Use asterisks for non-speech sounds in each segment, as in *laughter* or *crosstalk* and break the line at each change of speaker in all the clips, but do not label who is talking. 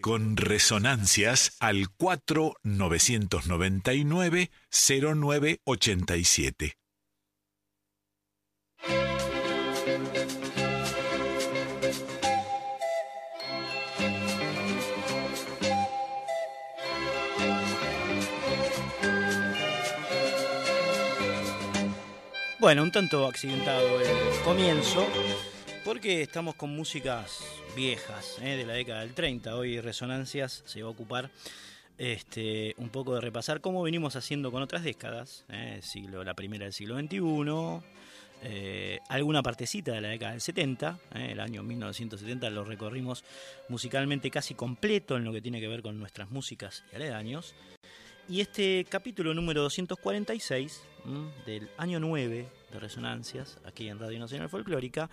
Con Resonancias al 4999-0987.
Bueno, un tanto accidentado el comienzo, porque estamos con músicas viejas, ¿eh? de la década del 30. Hoy Resonancias se va a ocupar este, un poco de repasar cómo venimos haciendo con otras décadas, ¿eh? siglo, la primera del siglo XXI, eh, alguna partecita de la década del 70, el año 1970 lo recorrimos musicalmente casi completo en lo que tiene que ver con nuestras músicas y aledaños. Y este capítulo número 246 del año 9 de Resonancias, aquí en Radio Nacional Folclórica,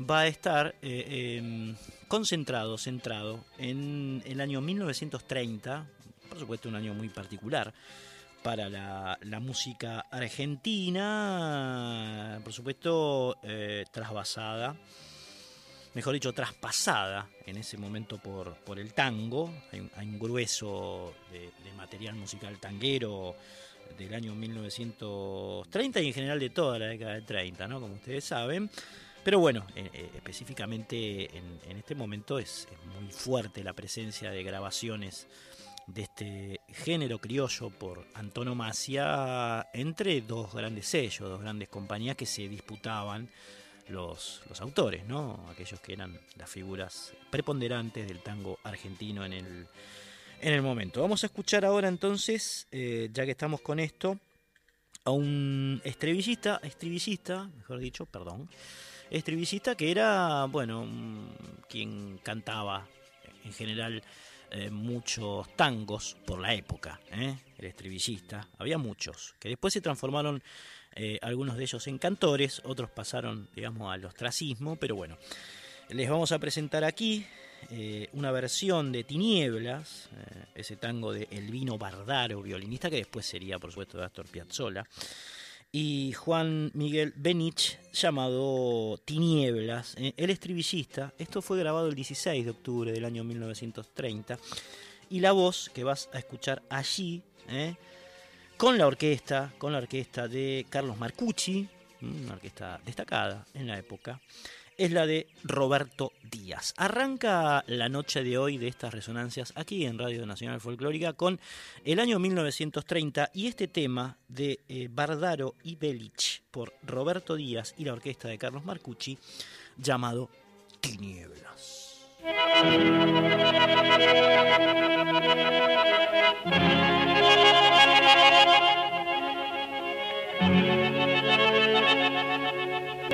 va a estar eh, em, concentrado, centrado en el año 1930, por supuesto un año muy particular para la, música argentina, por supuesto eh, trasvasada, mejor dicho, traspasada en ese momento por, por el tango, hay un, grueso de, material musical tanguero del año 1930 y en general de toda la década del 30, ¿no? como ustedes saben. Pero bueno, eh, eh, específicamente en, este momento es, muy fuerte la presencia de grabaciones de este género criollo por antonomasia entre dos grandes sellos, dos grandes compañías que se disputaban los, los autores, ¿no? aquellos que eran las figuras preponderantes del tango argentino en el, en el momento. Vamos a escuchar ahora entonces, eh, ya que estamos con esto, a un estribillista, estribillista, mejor dicho, perdón, estribillista que era, bueno, quien cantaba en general eh, muchos tangos por la época, ¿eh? el estribillista, había muchos, que después se transformaron eh, algunos de ellos en cantores, otros pasaron, digamos, al ostracismo, pero bueno, les vamos a presentar aquí una versión de Tinieblas, ese tango de Elvino Bardaro, violinista, que después sería, por supuesto, de Astor Piazzolla y Juan Miguel Benich llamado Tinieblas, eh, el estribillista. Esto fue grabado el 16 de octubre del año 1930 y la voz que vas a escuchar allí, eh, con la orquesta, con la orquesta de Carlos Marcucci, mm, una orquesta destacada en la época es la de Roberto Díaz. Arranca la noche de hoy de estas resonancias aquí en Radio Nacional Folclórica con el año 1930 y este tema de eh, Bardaro y Belich por Roberto Díaz y la orquesta de Carlos Marcucci llamado Tinieblas. *laughs*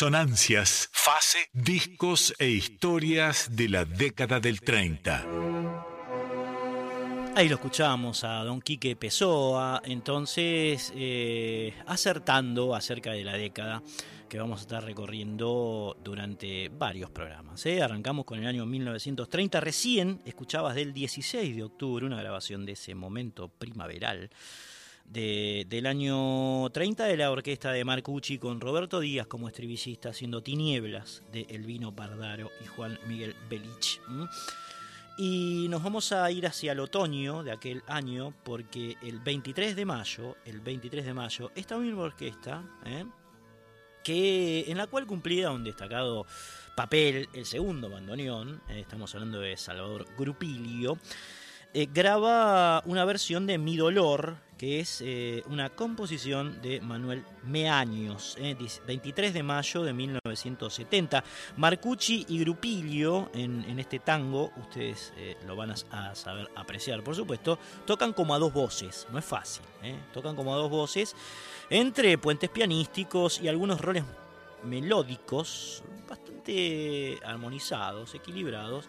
Resonancias, fase, discos e historias de la década del 30.
Ahí lo escuchamos a don Quique Pessoa, entonces eh, acertando acerca de la década que vamos a estar recorriendo durante varios programas. ¿eh? Arrancamos con el año 1930, recién escuchabas del 16 de octubre una grabación de ese momento primaveral del año 30 de la orquesta de Marcucci con Roberto Díaz como estribillista haciendo Tinieblas de Elvino Pardaro y Juan Miguel Belich. Y nos vamos a ir hacia el otoño de aquel año porque el 23 de mayo, el 23 de mayo, esta misma orquesta, ¿eh? que, en la cual cumplía un destacado papel el segundo bandoneón, ¿eh? estamos hablando de Salvador Grupilio, eh, graba una versión de Mi Dolor, que es eh, una composición de Manuel Meaños, 23 eh, de mayo de 1970. Marcucci y Grupilio en, este tango, ustedes lo van a, saber apreciar, por supuesto, tocan como a dos voces, no es fácil, tocan como a dos voces, entre puentes pianísticos y algunos roles melódicos bastante armonizados, equilibrados.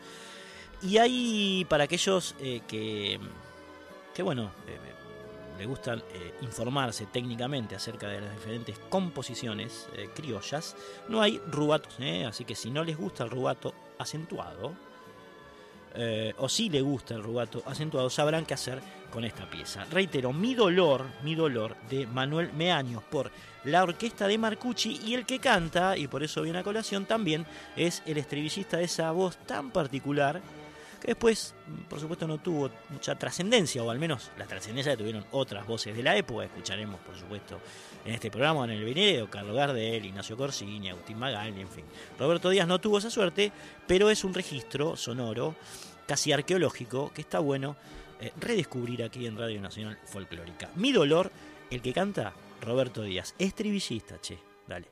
Y hay para aquellos eh, que, que, bueno, eh, le gusta eh, informarse técnicamente acerca de las diferentes composiciones criollas, no hay rubatos, así que si no les gusta el rubato acentuado, o si le gusta el rubato acentuado, sabrán qué hacer con esta pieza. Reitero, Mi Dolor, Mi Dolor de Manuel Meaños por la orquesta de Marcucci y el que canta, y por eso viene a colación, también es el estribillista de esa voz tan particular que después, por supuesto, no tuvo mucha trascendencia, o al menos la trascendencia que tuvieron otras voces de la época. Escucharemos, por supuesto, en este programa, en el video, Carlos Gardel, Ignacio Corsini, Agustín Magali, en fin. Roberto Díaz no tuvo esa suerte, pero es un registro sonoro, casi arqueológico, que está bueno eh, redescubrir aquí en Radio Nacional Folclórica. Mi dolor, el que canta Roberto Díaz, estribillista, che, dale.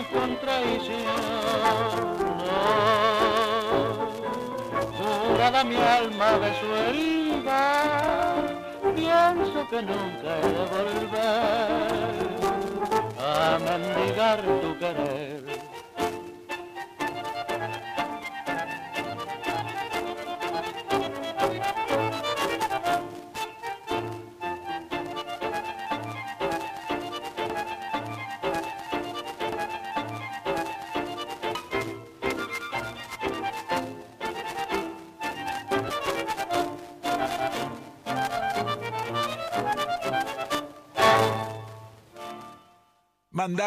Pagaste con traición. Jurada mi alma de su herida, pienso que nunca he de volver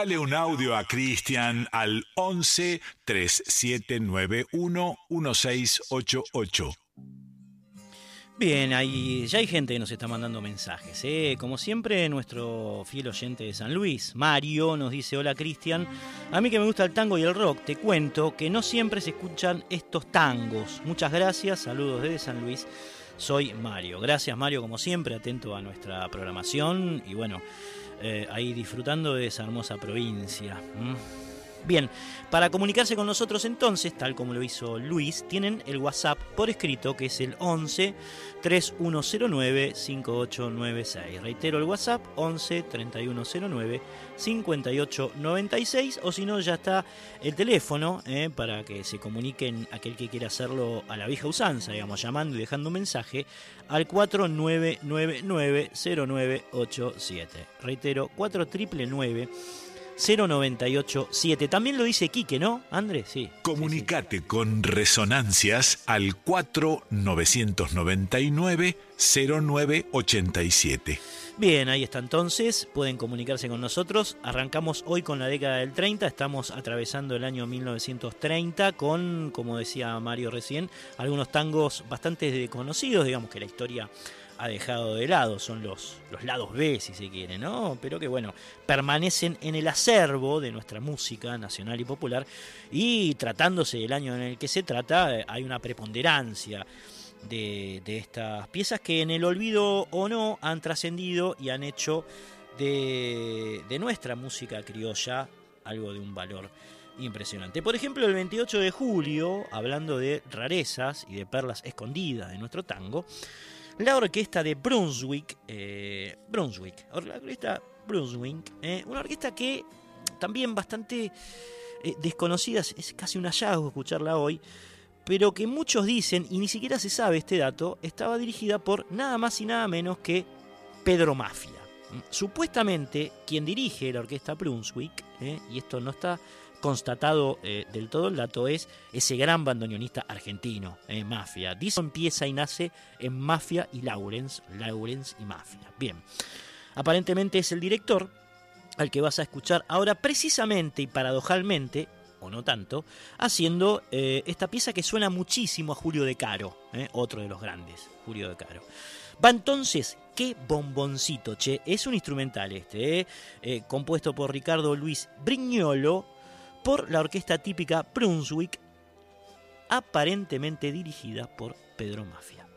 Mandale un audio a Cristian al 11 3791 1688.
Bien, ahí ya hay gente que nos está mandando mensajes. ¿eh? Como siempre, nuestro fiel oyente de San Luis, Mario, nos dice, hola Cristian, a mí que me gusta el tango y el rock, te cuento que no siempre se escuchan estos tangos. Muchas gracias, saludos desde San Luis, soy Mario. Gracias Mario, como siempre, atento a nuestra programación y bueno, eh, ahí disfrutando de esa hermosa provincia. Bien, para comunicarse con nosotros entonces, tal como lo hizo Luis, tienen el WhatsApp por escrito que es el 11 3109 5896. Reitero el WhatsApp 11 3109 5896 o si no ya está el teléfono eh, para que se comuniquen aquel que quiera hacerlo a la vieja usanza, digamos, llamando y dejando un mensaje al 4999 0987. Reitero 4999 0987. También lo dice Quique, ¿no, Andrés? Sí.
Comunicate con Resonancias al 4999 0987.
Bien, ahí está entonces, pueden comunicarse con nosotros. Arrancamos hoy con la década del 30, estamos atravesando el año 1930 con, como decía Mario recién, algunos tangos bastante desconocidos, digamos que la historia ha dejado de lado, son los, los lados B, si se quiere, ¿no? Pero que bueno, permanecen en el acervo de nuestra música nacional y popular y tratándose del año en el que se trata, eh, hay una preponderancia de, estas piezas que en el olvido o no han trascendido y han hecho de, de nuestra música criolla algo de un valor impresionante. Por ejemplo, el 28 de julio, hablando de rarezas y de perlas escondidas de nuestro tango, la orquesta de Brunswick, eh, Brunswick, la orquesta Brunswick, eh, una orquesta que también bastante eh, desconocida, es casi un hallazgo escucharla hoy, pero que muchos dicen, y ni siquiera se sabe este dato, estaba dirigida por nada más y nada menos que Pedro Mafia. Supuestamente, quien dirige la orquesta Brunswick, y esto no está constatado eh, del todo el dato es ese gran bandoneonista argentino, eh, Mafia. Dice empieza y nace en Mafia y Lawrence, Lawrence y Mafia. Bien, aparentemente es el director al que vas a escuchar ahora precisamente y paradojalmente, o no tanto, haciendo eh, esta pieza que suena muchísimo a Julio de Caro, otro de los grandes, Julio de Caro. Va entonces, qué bomboncito, che, es un instrumental este, compuesto por Ricardo Luis Brignolo, por la orquesta típica Brunswick, aparentemente dirigida por Pedro Mafia.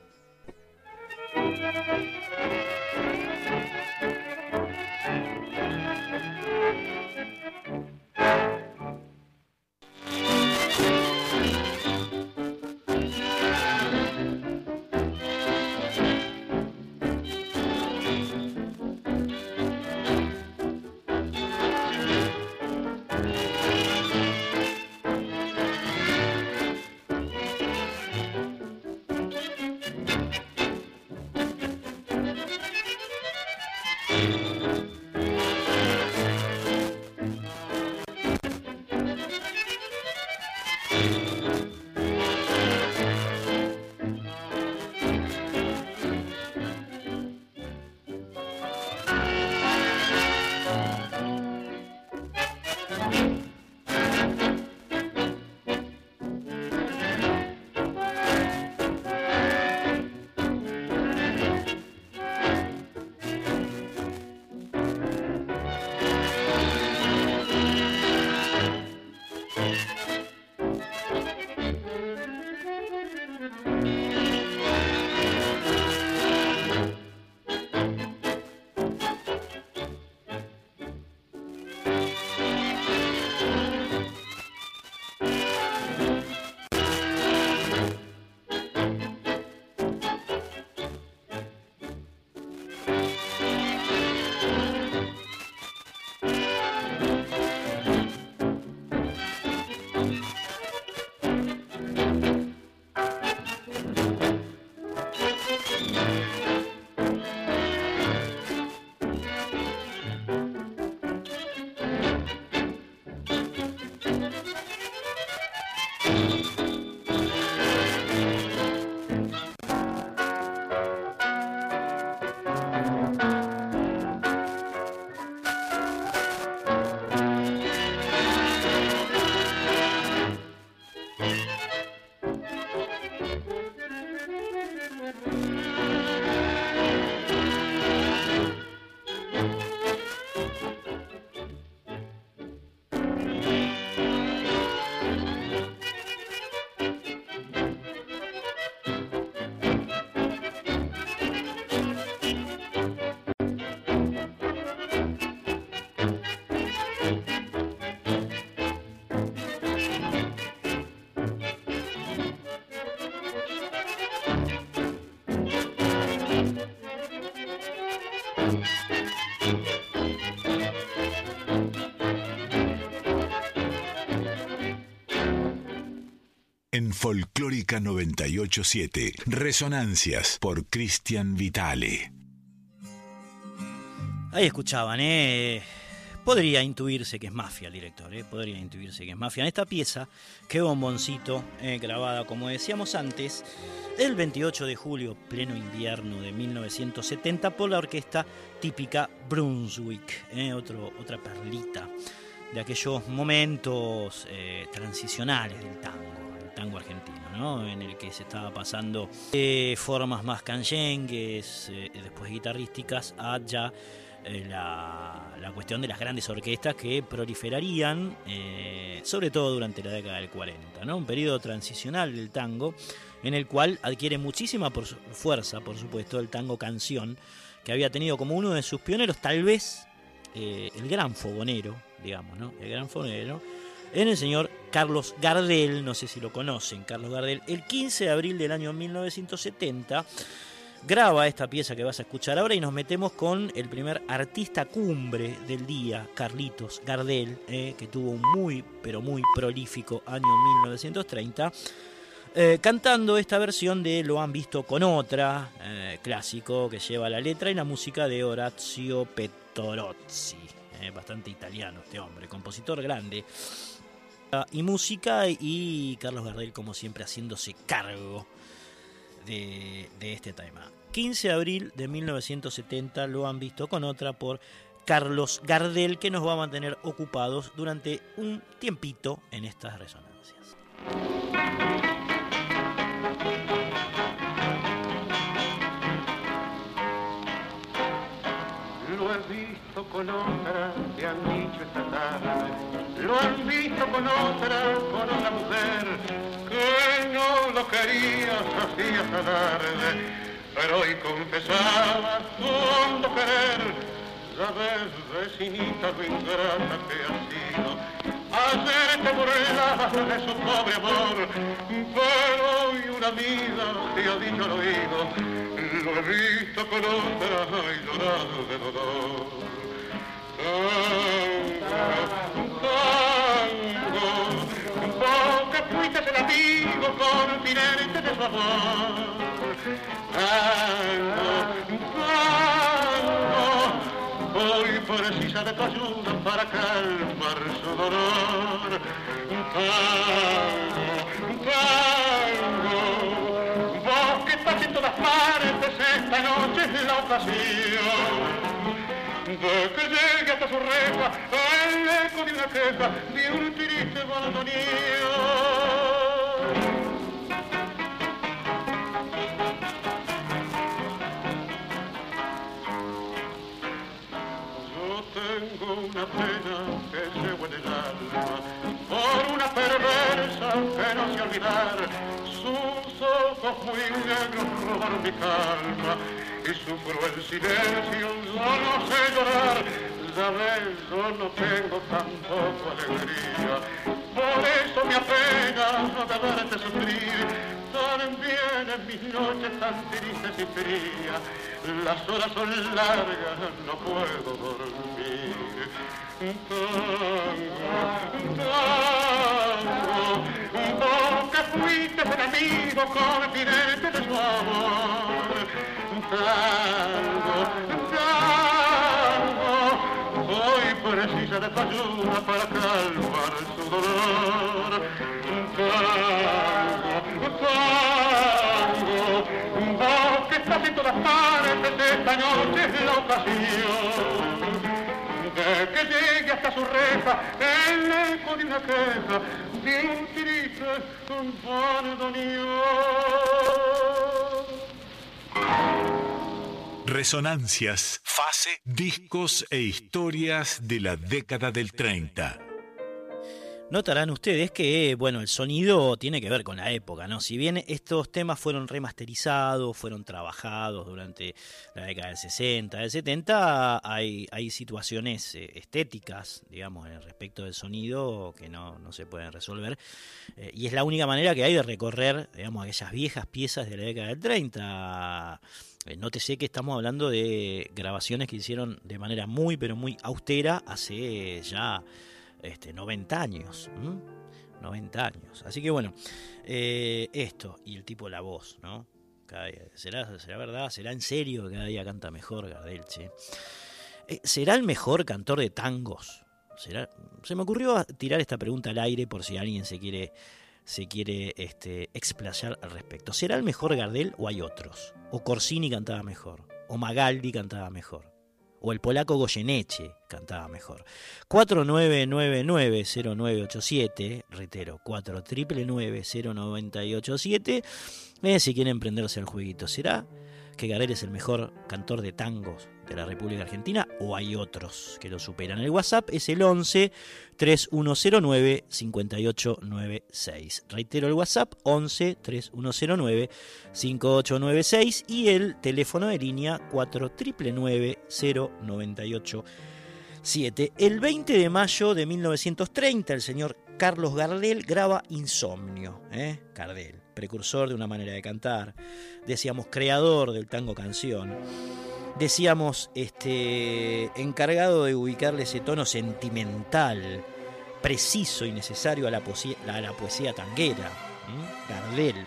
En Folclórica 987. Resonancias por Cristian Vitale.
Ahí escuchaban, ¿eh? Podría intuirse que es mafia el director, ¿eh? podría intuirse que es mafia. En esta pieza, qué bomboncito, eh, grabada como decíamos antes, el 28 de julio, pleno invierno de 1970, por la orquesta típica Brunswick, ¿eh? Otra perlita de aquellos momentos transicionales del tango, argentino, ¿no? en el que se estaba pasando de formas más canyengues, después guitarrísticas, a ya eh, la, la, cuestión de las grandes orquestas que proliferarían, eh, sobre todo durante la década del 40, ¿no? un periodo transicional del tango en el cual adquiere muchísima fuerza, por supuesto, el tango canción, que había tenido como uno de sus pioneros, tal vez eh, el gran fogonero, digamos, ¿no? el gran fogonero, en el señor Carlos Gardel, no sé si lo conocen, Carlos Gardel, el 15 de abril del año 1970 graba esta pieza que vas a escuchar ahora y nos metemos con el primer artista cumbre del día, Carlitos Gardel, eh, que tuvo un muy, pero muy prolífico año 1930. Eh, cantando esta versión de Lo han visto con otra, eh, clásico que lleva la letra y la música de Orazio Pettorozzi, bastante italiano este hombre, compositor grande y música y Carlos Gardel como siempre haciéndose cargo de, este tema. 15 de abril de 1970 lo han visto con otra por Carlos Gardel que nos va a mantener ocupados durante un tiempito en estas resonancias.
Con otra, te han dicho esta tarde. Lo han visto con otra, con una mujer que no lo querías, hacías tarde pero hoy confesaba fondo querer, sabes, vecinita, lo ingrata que ha sido, ayer te burlabas de su pobre amor, pero hoy una amiga te ha dicho al oído, lo he visto con otra y llorado de dolor. por mirarte de favor. Tango, tango, hoy precisa de tu ayuda para calmar su dolor. Tango, tango, vos que estás en todas partes, esta noche es la ocasión. De que llegue hasta su reja el eco de una queja de un triste bandoneón. una pena que se en el alma por una perversa que no sé olvidar. Sus ojos muy negros robaron mi calma y sufro el silencio, no sé llorar. Sabes, yo no tengo tampoco alegría, por eso me apena de verte sufrir. También en mis noches tan tristes y frías, las horas son largas, no puedo dormir. Tango, que fuiste el amigo confidente de su amor. Tango, tango, hoy precisa de tu ayuda para calmar su dolor. Tango, tango, vos que estás en todas partes, esta noche es la ocasión que llegue hasta su reja el eco de una queja de un triste
Resonancias, fase, discos e historias de la década del 30.
Notarán ustedes que, bueno, el sonido tiene que ver con la época, ¿no? Si bien estos temas fueron remasterizados, fueron trabajados durante la década del 60, del 70, hay, hay situaciones eh, estéticas, digamos, respecto del sonido que no, no se pueden resolver. Eh, y es la única manera que hay de recorrer, digamos, aquellas viejas piezas de la década del 30. Eh, nótese que estamos hablando de grabaciones que hicieron de manera muy, pero muy austera hace ya este, 90 años. 90 años. Así que bueno, eh, esto, y el tipo la voz, ¿no? Cada día- ¿Será, ¿Será verdad? ¿Será en serio que cada día canta mejor Gardel, che? Eh, ¿Será el mejor cantor de tangos? ¿Será? Se me ocurrió tirar esta pregunta al aire por si alguien se quiere, se quiere este, explayar al respecto. ¿Será el mejor Gardel o hay otros? ¿O Corsini cantaba mejor? ¿O Magaldi cantaba mejor? ¿O el polaco Goyeneche cantaba mejor? 4999-0987, reitero, 4999-0987, eh, si quieren prenderse al jueguito. ¿Será que Gardel es el mejor cantor de tangos de la República Argentina o hay otros que lo superan? El WhatsApp es el 11 3109 5896. Reitero el WhatsApp 11 3109 5896 y el teléfono de línea 4999 098 7. El 20 de mayo de 1930, el señor Carlos Gardel graba Insomnio. ¿eh? Gardel, precursor de una manera de cantar, decíamos creador del tango canción, decíamos este, encargado de ubicarle ese tono sentimental, preciso y necesario a la poesía, a la poesía tanguera. ¿m? Gardel.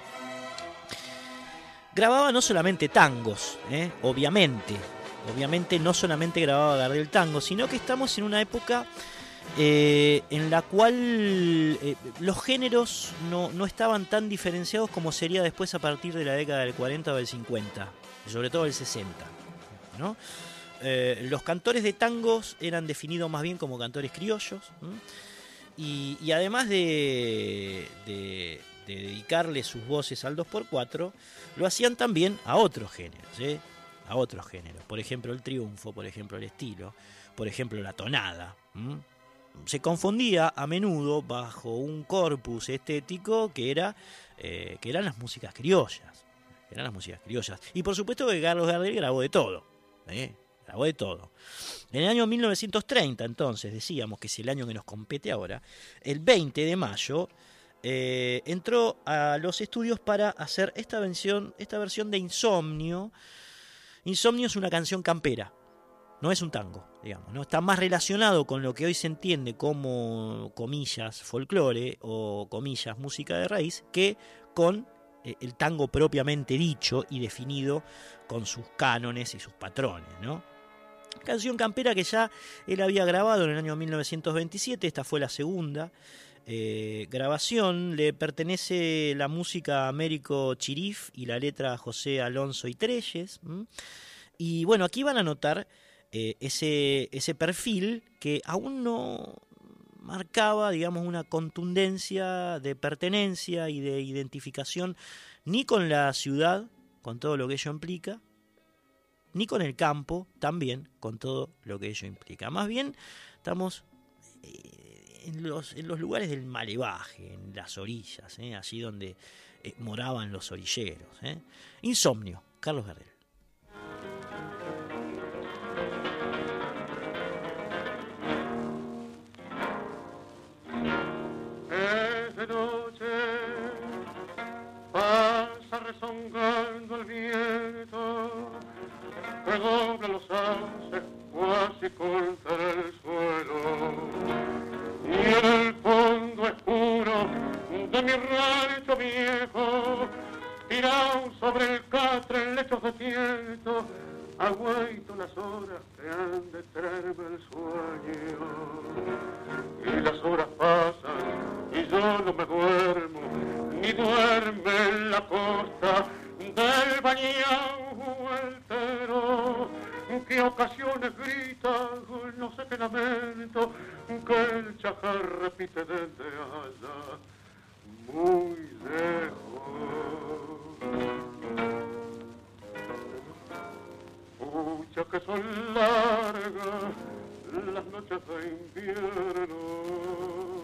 Grababa no solamente tangos, ¿eh? obviamente, obviamente no solamente grababa Gardel tango, sino que estamos en una época eh, en la cual eh, los géneros no, no estaban tan diferenciados como sería después a partir de la década del 40 o del 50, y sobre todo del 60. Eh, los cantores de tangos eran definidos más bien como cantores criollos, y, además de, de- de dedicarle sus voces al 2x4, lo hacían también a otros géneros, ¿eh? a otros géneros. Por ejemplo, el triunfo, por ejemplo, el estilo, por ejemplo, la tonada. Se confundía a menudo bajo un corpus estético que, era, eh, que eran las músicas criollas. Eran las músicas criollas. Y por supuesto que Carlos Gardel grabó de todo. ¿Eh? De todo. En el año 1930, entonces, decíamos que es el año que nos compete ahora, el 20 de mayo, eh, entró a los estudios para hacer esta versión, esta versión de Insomnio. Insomnio es una canción campera, no es un tango, digamos, ¿no? Está más relacionado con lo que hoy se entiende como, comillas, folclore o comillas, música de raíz, que con eh, el tango propiamente dicho y definido con sus cánones y sus patrones, ¿no? Canción campera que ya él había grabado en el año 1927, esta fue la segunda eh, grabación, le pertenece la música a Américo Chirif y la letra a José Alonso y Treyes. Y bueno, aquí van a notar eh, ese, ese perfil que aún no marcaba, digamos, una contundencia de pertenencia y de identificación ni con la ciudad, con todo lo que ello implica, ni con el campo, también con todo lo que ello implica. Más bien, estamos eh, en, los, en los lugares del malevaje, en las orillas, ¿eh? allí donde eh, moraban los orilleros. ¿eh? Insomnio, Carlos Gardel.
Que dobla los haces cuasi contra el suelo. Y el fondo oscuro de mi rancho viejo, tirado sobre el catre en lechos de tiento, aguaito las horas que han de traerme el sueño. Y las horas pasan y yo no me duermo, ni duerme en la costa del bañado entero, que ocasiones grita, no sé qué lamento, que el chajar repite desde allá, muy lejos. Pucha que son largas las noches de invierno.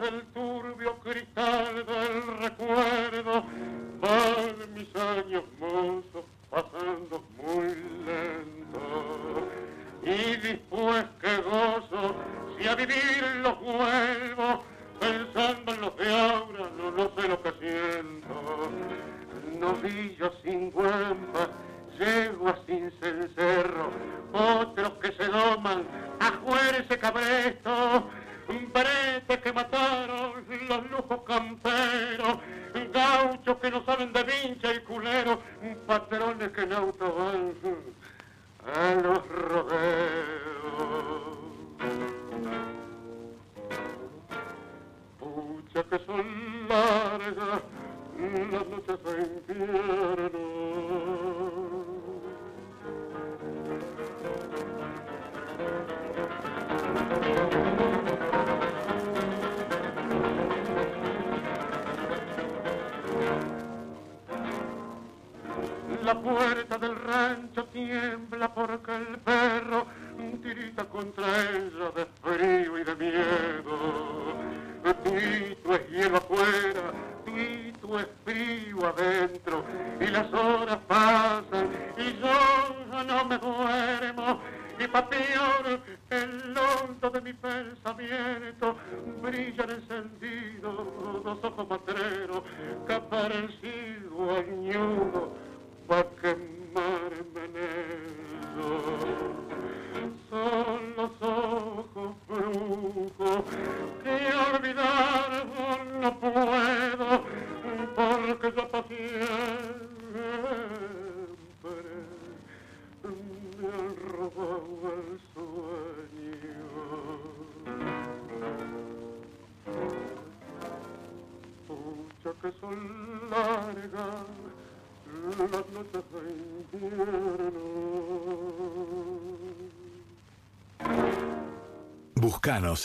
A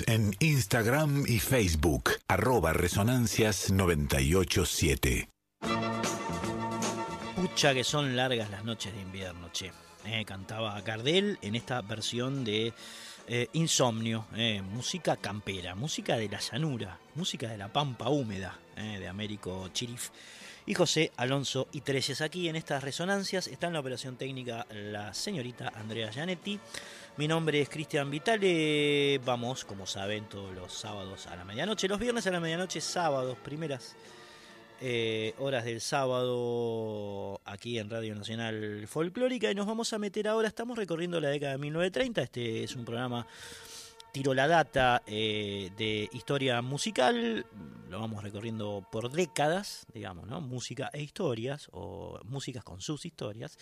En
Instagram y Facebook, arroba Resonancias 987.
Pucha que son largas las noches de invierno, che. Eh, cantaba Gardel en esta versión de eh, Insomnio, eh, música campera, música de la llanura, música de la pampa húmeda de Américo Chirif y José Alonso y Treyes. Aquí en estas resonancias está en la operación técnica la señorita Andrea Gianetti. Mi nombre es Cristian Vitale. Vamos, como saben, todos los sábados a la medianoche, los viernes a la medianoche, sábados, primeras eh, horas del sábado aquí en Radio Nacional Folclórica y nos vamos a meter ahora, estamos recorriendo la década de 1930, este es un programa tiro la data eh, de historia musical, lo vamos recorriendo por décadas, digamos. Música e historias, o músicas con sus historias.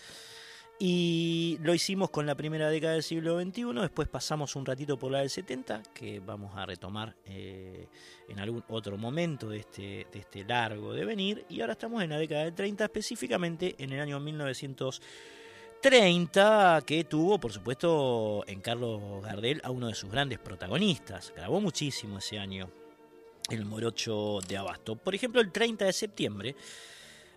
Y lo hicimos con la primera década del siglo XXI, después pasamos un ratito por la del 70, que vamos a retomar eh, en algún otro momento de este, de este largo devenir, y ahora estamos en la década del 30, específicamente en el año 1930, que tuvo, por supuesto, en Carlos Gardel a uno de sus grandes protagonistas. Grabó muchísimo ese año, el Morocho de Abasto. Por ejemplo, el 30 de septiembre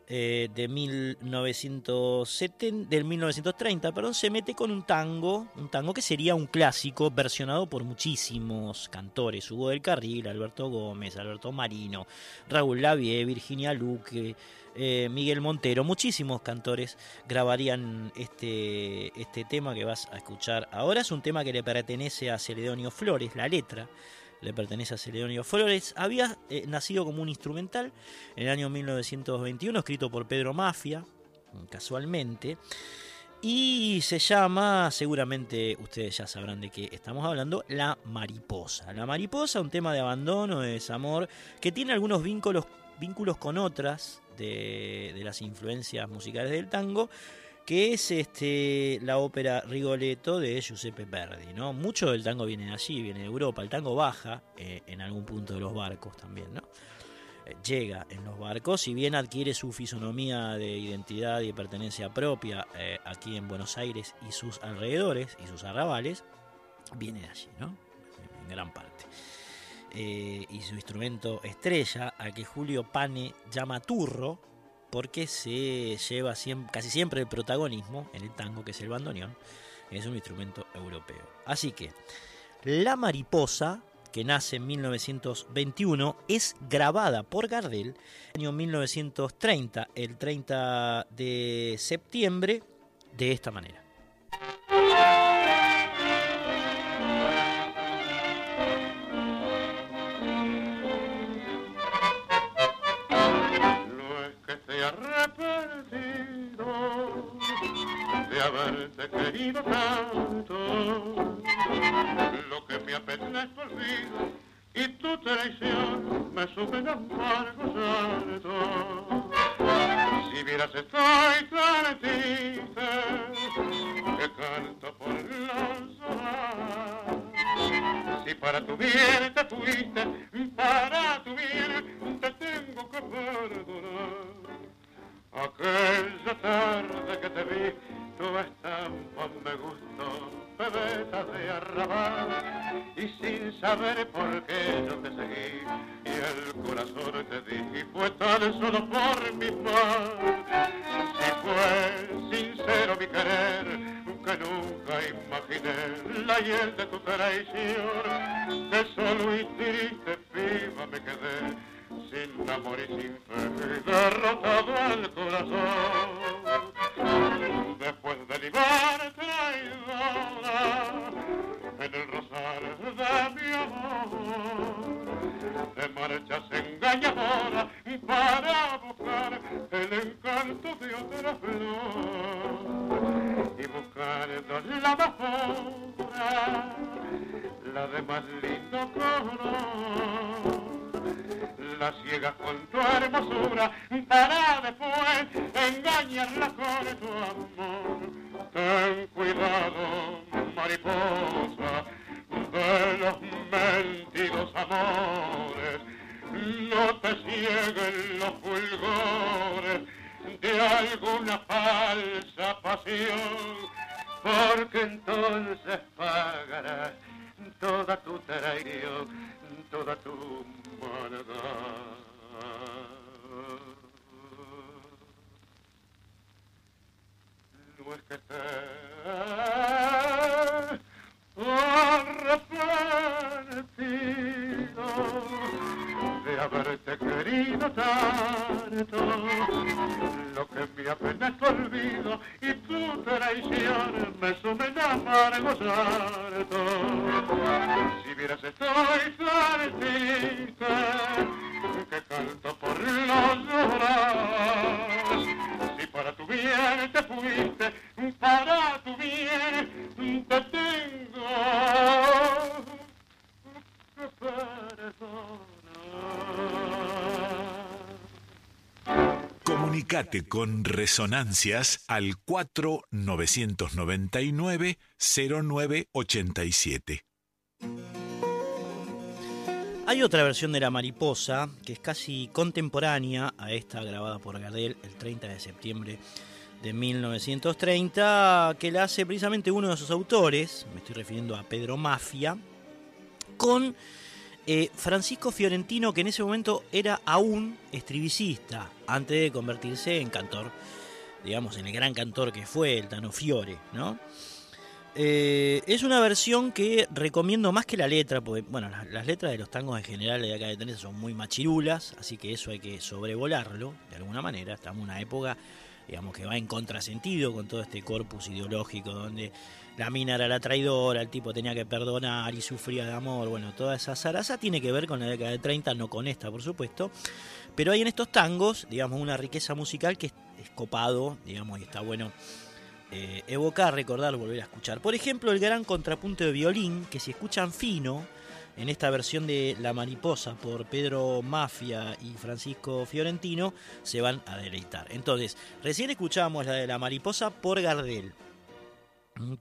eh, de 1970, del 1930, perdón, se mete con un tango, un tango que sería un clásico versionado por muchísimos cantores, Hugo del Carril, Alberto Gómez, Alberto Marino, Raúl Lavie, Virginia Luque, eh, Miguel Montero, muchísimos cantores grabarían este, este tema que vas a escuchar ahora. Es un tema que le pertenece a Celedonio Flores, la letra le pertenece a Celedonio Flores. Había eh, nacido como un instrumental en el año 1921, escrito por Pedro Mafia, casualmente. Y se llama, seguramente ustedes ya sabrán de qué estamos hablando, La Mariposa. La Mariposa, un tema de abandono, de desamor, que tiene algunos vínculos, vínculos con otras de, de las influencias musicales del tango, que es este, la ópera Rigoletto de Giuseppe Verdi. ¿no? Mucho del tango viene de allí, viene de Europa. El tango baja eh, en algún punto de los barcos también. ¿no? Eh, llega en los barcos, si bien adquiere su fisonomía de identidad y de pertenencia propia eh, aquí en Buenos Aires y sus alrededores y sus arrabales, viene de allí, ¿no? en gran parte. Y su instrumento estrella, al que Julio Pane llama turro, porque se lleva casi siempre el protagonismo en el tango, que es el bandoneón, es un instrumento europeo. Así que La Mariposa, que nace en 1921, es grabada por Gardel en el año 1930, el 30 de septiembre, de esta manera.
Haberte querido tanto. Lo que me apetece es tu olvido y tu traición me me suben amargo llanto. Si vieras estoy tan triste que canto por los Si para tu bien te fuiste, para tu bien te tengo que perdonar. Aquella tarde que te vi, tu estampa me gustó, bebeta de arrabal, y sin saber por qué yo te seguí, y el corazón te di, y fue tan solo por mi mal. Si fue sincero mi querer, que nunca imaginé la hiel de tu traición, que solo y triste viva me quedé sin amor y sin fe, derrotado al corazón. Después de libar traidora en el rosario de mi amor, te marchas engañadora para buscar el encanto de otra flor y buscar la mejor, la de más lindo color la ciega con tu hermosura para después engañarla con tu amor. Ten cuidado, mariposa, de los mentidos amores, no te cieguen los fulgores de alguna falsa pasión, porque entonces pagarás toda tu traición, toda tu querido tanto, lo que me apena es tu olvido traición me sumen a amargo sarto. Si vieras estoy tan triste
Con Resonancias al 4999-0987.
Hay otra versión de La Mariposa que es casi contemporánea a esta grabada por Gardel el 30 de septiembre de 1930, que la hace precisamente uno de sus autores, me estoy refiriendo a Pedro Mafia, con eh, Francisco Fiorentino, que en ese momento era aún estribicista, antes de convertirse en cantor, digamos, en el gran cantor que fue el Tano Fiore, ¿no? Eh, es una versión que recomiendo más que la letra, porque bueno, las, letras de los tangos en general de acá de Tenerife son muy machirulas, así que eso hay que sobrevolarlo de alguna manera. Estamos en una época, digamos, que va en contrasentido con todo este corpus ideológico donde la mina era la traidora, el tipo tenía que perdonar y sufría de amor, bueno, toda esa zaraza tiene que ver con la década de 30, no con esta, por supuesto. Pero hay en estos tangos, digamos, una riqueza musical que es, copado, digamos, y está bueno eh, evocar, recordar, volver a escuchar. Por ejemplo, el gran contrapunto de violín, que si escuchan fino, en esta versión de La Mariposa por Pedro Mafia y Francisco Fiorentino, se van a deleitar. Entonces, recién escuchamos la de La Mariposa por Gardel.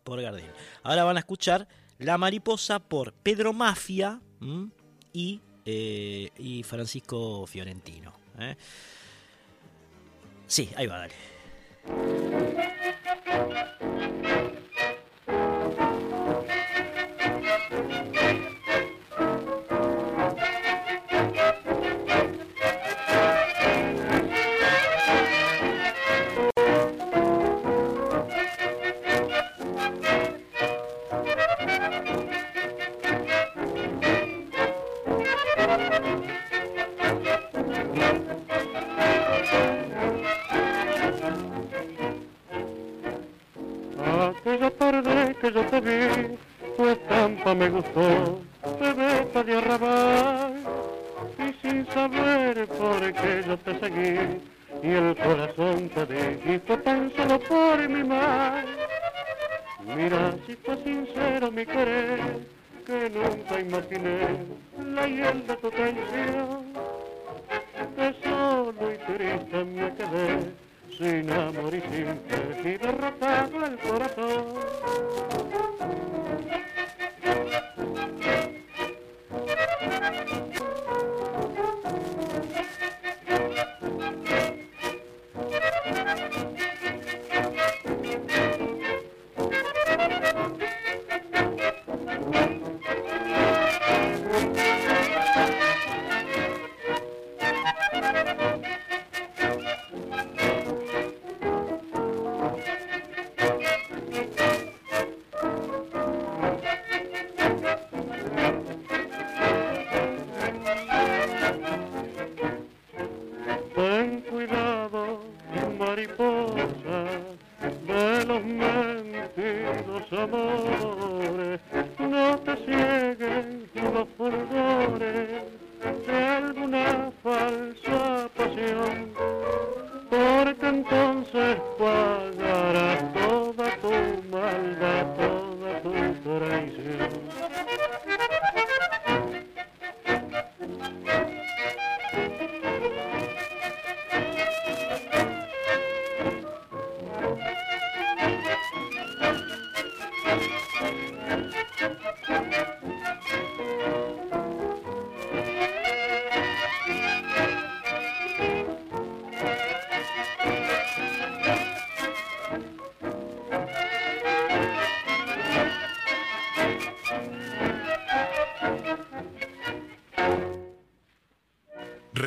Por Gardel. Ahora van a escuchar La Mariposa por Pedro Mafia y, eh, y Francisco Fiorentino. ¿eh? Sí, ahí va, dale.
Me quedé, sin amor y sin fe, y derrotado el corazón.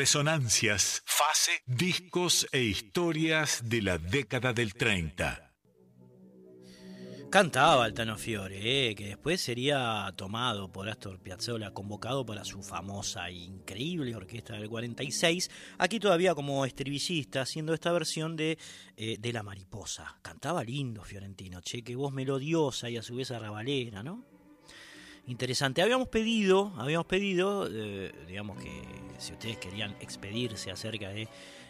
Resonancias, fase, discos e historias de la década del 30.
Cantaba Altano Fiore, eh, que después sería tomado por Astor Piazzolla, convocado para su famosa e increíble orquesta del 46, aquí todavía como estribillista, haciendo esta versión de, eh, de La Mariposa. Cantaba lindo Fiorentino, che, que voz melodiosa y a su vez arrabalera, ¿no? Interesante. Habíamos pedido, habíamos pedido, eh, digamos que si ustedes querían expedirse acerca de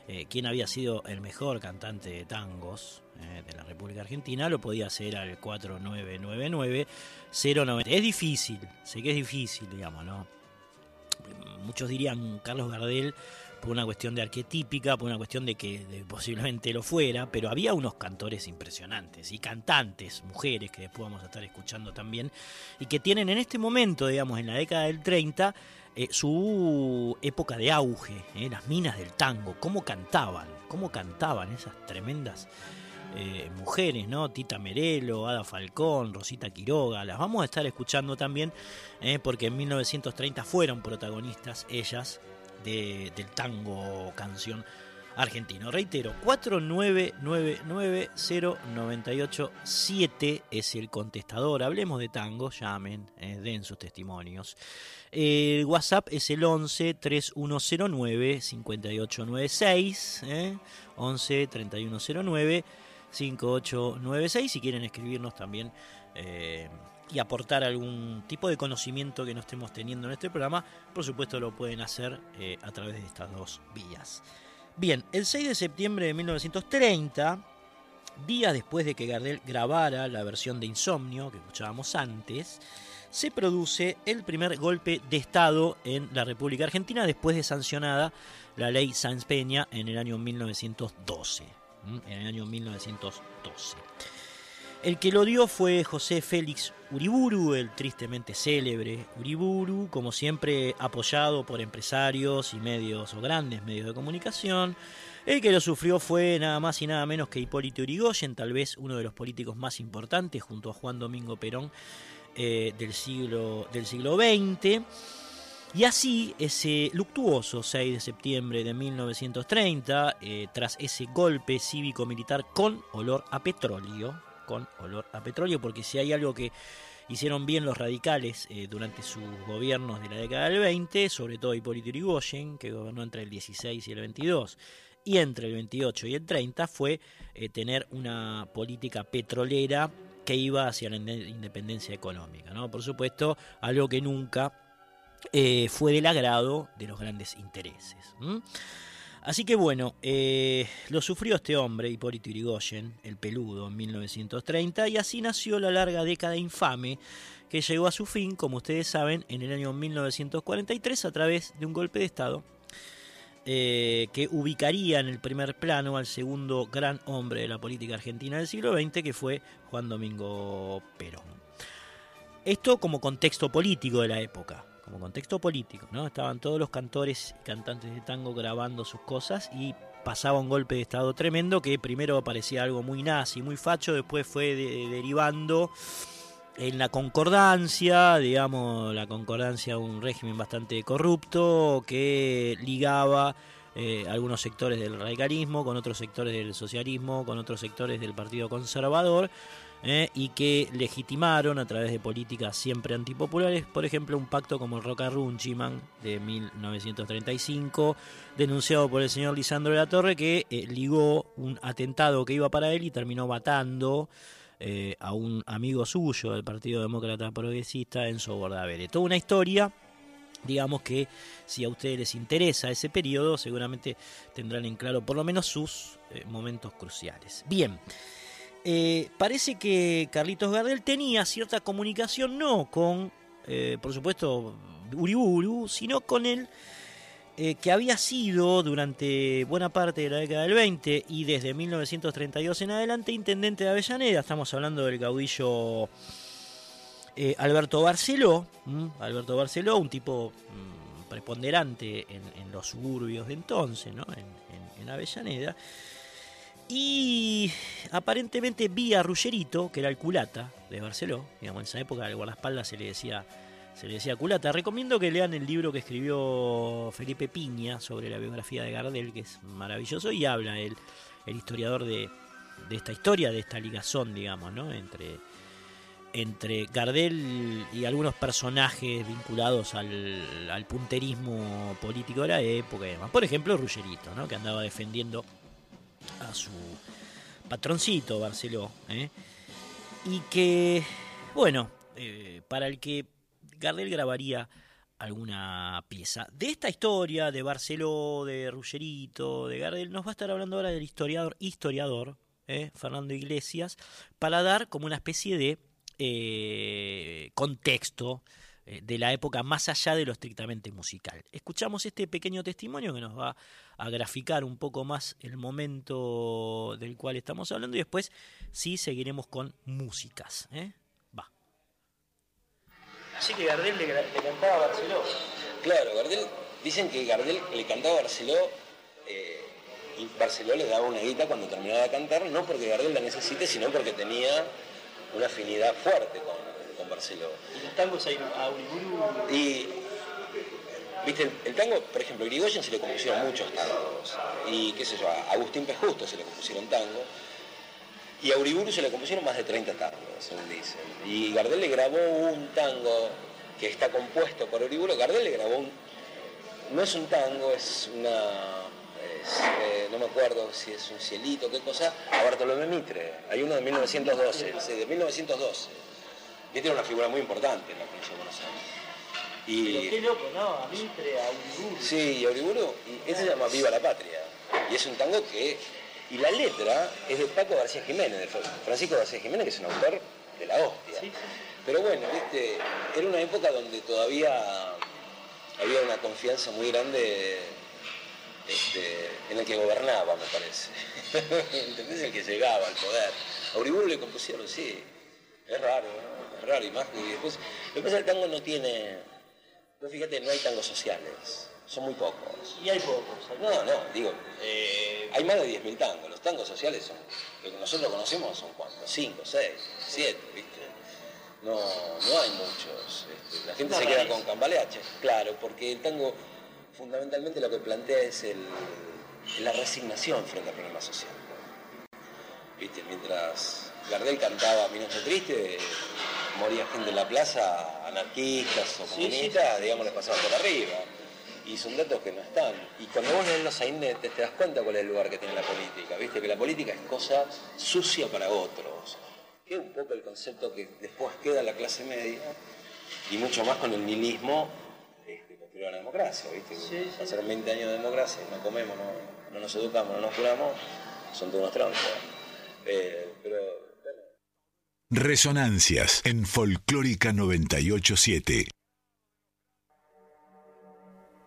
eh, quién había sido el mejor cantante de tangos eh, de la República Argentina, lo podía hacer al 4999-090. Es difícil, sé que es difícil, digamos, ¿no? Muchos dirían Carlos Gardel por una cuestión de arquetípica, por una cuestión de que posiblemente lo fuera, pero había unos cantores impresionantes y cantantes, mujeres, que después vamos a estar escuchando también, y que tienen en este momento, digamos, en la década del 30, eh, su época de auge, eh, las minas del tango, cómo cantaban, cómo cantaban esas tremendas eh, mujeres, ¿no? Tita Merelo, Ada Falcón, Rosita Quiroga, las vamos a estar escuchando también, porque en 1930 fueron protagonistas ellas de- del tango canción argentino. Reitero, 49990987 es el contestador. Hablemos de tango, llamen, eh, den sus testimonios. El WhatsApp es el 11 3109 5896, eh, 11 3109 5896 si quieren escribirnos también eh, y aportar algún tipo de conocimiento que no estemos teniendo en este programa, por supuesto lo pueden hacer eh, a través de estas dos vías. Bien, el 6 de septiembre de 1930, días después de que Gardel grabara la versión de Insomnio que escuchábamos antes, se produce el primer golpe de Estado en la República Argentina después de sancionada la ley Sanz Peña en el año 1912. ¿m? En el año 1912. El que lo dio fue José Félix Uriburu, el tristemente célebre Uriburu, como siempre apoyado por empresarios y medios o grandes medios de comunicación. El que lo sufrió fue nada más y nada menos que Hipólito Yrigoyen, tal vez uno de los políticos más importantes junto a Juan Domingo Perón eh, del, siglo, del siglo XX. Y así, ese luctuoso 6 de septiembre de 1930, eh, tras ese golpe cívico-militar con olor a petróleo, con olor a petróleo, porque si hay algo que hicieron bien los radicales eh, durante sus gobiernos de la década del 20, sobre todo Hipólito Yrigoyen, que gobernó entre el 16 y el 22, y entre el 28 y el 30, fue eh, tener una política petrolera que iba hacia la inde- independencia económica. ¿no? Por supuesto, algo que nunca eh, fue del agrado de los grandes intereses. Así que bueno, eh, lo sufrió este hombre, Hipólito Yrigoyen, el peludo, en 1930, y así nació la larga década infame que llegó a su fin, como ustedes saben, en el año 1943 a través de un golpe de Estado eh, que ubicaría en el primer plano al segundo gran hombre de la política argentina del siglo XX, que fue Juan Domingo Perón. Esto como contexto político de la época, como contexto político, ¿no? Estaban todos los cantores y cantantes de tango grabando sus cosas y pasaba un golpe de estado tremendo que primero parecía algo muy nazi, muy facho, después fue derivando en la concordancia, digamos, la concordancia un régimen bastante corrupto que ligaba eh, algunos sectores del radicalismo con otros sectores del socialismo, con otros sectores del Partido Conservador. Eh, y que legitimaron a través de políticas siempre antipopulares, por ejemplo, un pacto como el Roca Runchiman de 1935, denunciado por el señor Lisandro de la Torre, que eh, ligó un atentado que iba para él y terminó matando eh, a un amigo suyo del Partido Demócrata Progresista en Bordavere. Toda una historia, digamos que si a ustedes les interesa ese periodo, seguramente tendrán en claro por lo menos sus momentos cruciales. Bien. Eh, parece que Carlitos Gardel tenía cierta comunicación no con, por supuesto, Uriburu, sino con el eh, que había sido durante buena parte de la década del 20 y desde 1932 en adelante intendente de Avellaneda. Estamos hablando del caudillo eh, Alberto Barceló. Alberto Barceló, un tipo mm, preponderante en, los suburbios de entonces, ¿no? en, Avellaneda. Y aparentemente vi a Ruggerito, que era el culata de Barceló. Digamos, en esa época al guardaespaldas se le decía se le decía culata. Recomiendo que lean el libro que escribió Felipe Piña sobre la biografía de Gardel, que es maravilloso, y habla el, el historiador de, esta historia, de esta ligazón, digamos, ¿no? entre, entre Gardel y algunos personajes vinculados al, punterismo político de la época y demás. Por ejemplo, Ruggerito, ¿no? que andaba defendiendo a su patroncito Barceló, ¿eh? y que, bueno, eh, para el que Gardel grabaría alguna pieza. De esta historia, de Barceló, de Ruggerito, de Gardel, nos va a estar hablando ahora del historiador, historiador eh, Fernando Iglesias, para dar como una especie de contexto de la época más allá de lo estrictamente musical. Escuchamos este pequeño testimonio que nos va a graficar un poco más el momento del cual estamos hablando y después sí seguiremos con músicas. Así que Gardel le, cantaba a Barceló.
Claro, Gardel, dicen que Gardel le cantaba a Barceló eh, y Barceló le daba una guita cuando terminaba de cantar, no porque Gardel la necesite, sino porque tenía una afinidad fuerte con, Barceló.
¿Y los tangos a Uriburu?
Y, viste, el, tango, por ejemplo, a Irigoyen se le compusieron muchos tangos, y qué sé yo, a Agustín Pejusto se le compusieron tangos, y a Uriburu se le compusieron más de 30 tangos, según dicen. Y Gardel le grabó un tango que está compuesto por Uriburu. Gardel le grabó un... No es un tango, es una... Eh, no me acuerdo si es un cielito, qué cosa, a Bartolomé Mitre. Hay uno de 1912, sí, de 1912. Y tiene una figura muy importante en la provincia de Buenos Aires.
Y... qué loco, ¿no? A Mitre, a Uriburu.
Sí, a Uriburu. Y ese se llama Viva la Patria. Y es un tango que y la letra es de Paco García Jiménez, de Francisco García Jiménez, que es un autor de la hostia. Pero bueno, ¿viste? era una época donde todavía había una confianza muy grande este, en el que gobernaba, me parece. *laughs* ¿Entendés? El que llegaba al poder. A Uriburu le compusieron, sí. Es raro, ¿no? Raro. Y más que después. Lo que pasa es que el tango no tiene. No, fíjate, no hay tangos sociales son muy pocos.
Y hay pocos.
no, no, digo, eh, hay más de 10.000 tangos. Los tangos sociales son, que nosotros conocemos son cuántos, 5, 6, 7, ¿viste? No, no hay muchos. Este, la gente se queda con cambaleaches, claro, porque el tango fundamentalmente lo que plantea es el, la resignación frente al problema social. ¿Viste? Mientras Gardel cantaba Minuto Triste, moría gente en la plaza, anarquistas o comunistas, digamos, les pasaba por arriba y son datos que no están. Y cuando vos lees los sainetes te das cuenta cuál es el lugar que tiene la política, ¿viste? Que la política es cosa sucia para otros. Que es un poco el concepto que después queda la clase media y mucho más con el nihilismo este, construir la democracia, ¿viste? Pasaron 20 años de democracia, no comemos, no, nos educamos, no nos curamos, son todos unos troncos. Eh, pero,
Resonancias en Folclórica 987.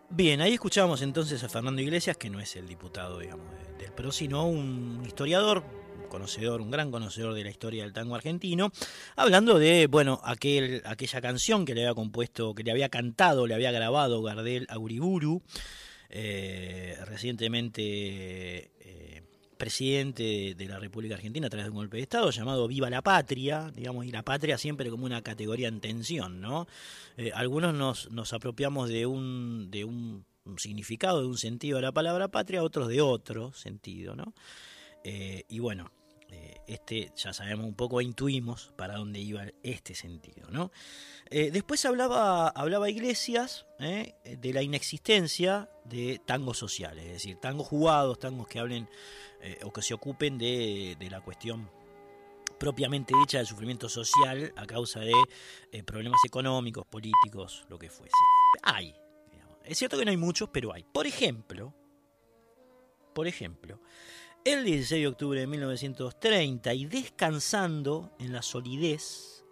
Bien, ahí escuchamos entonces a Fernando Iglesias, que no es el diputado, digamos, de- del PRO, sino un historiador, un conocedor, un gran conocedor de la historia del tango argentino, hablando de, bueno, aquel, aquella canción que le había compuesto, que le había cantado, le había grabado Gardel a Uriburu, eh, recientemente presidente de la República Argentina a través de un golpe de Estado llamado Viva la Patria, digamos, y la patria siempre como una categoría en tensión, ¿no? Eh, algunos nos, nos apropiamos de un, de significado, de un sentido de la palabra patria, otros de otro sentido, ¿no? Eh, y bueno, eh, este ya sabemos un poco, intuimos para dónde iba este sentido, ¿no? Eh, después hablaba, hablaba Iglesias ¿eh? de la inexistencia de tangos sociales, es decir, tangos jugados, tangos que hablen o que se ocupen de, de la cuestión propiamente dicha del sufrimiento social a causa de problemas económicos, políticos, lo que fuese. Hay. Es cierto que no hay muchos, pero hay. Por ejemplo, por ejemplo, el 16 de octubre de 1930 y descansando en la solidez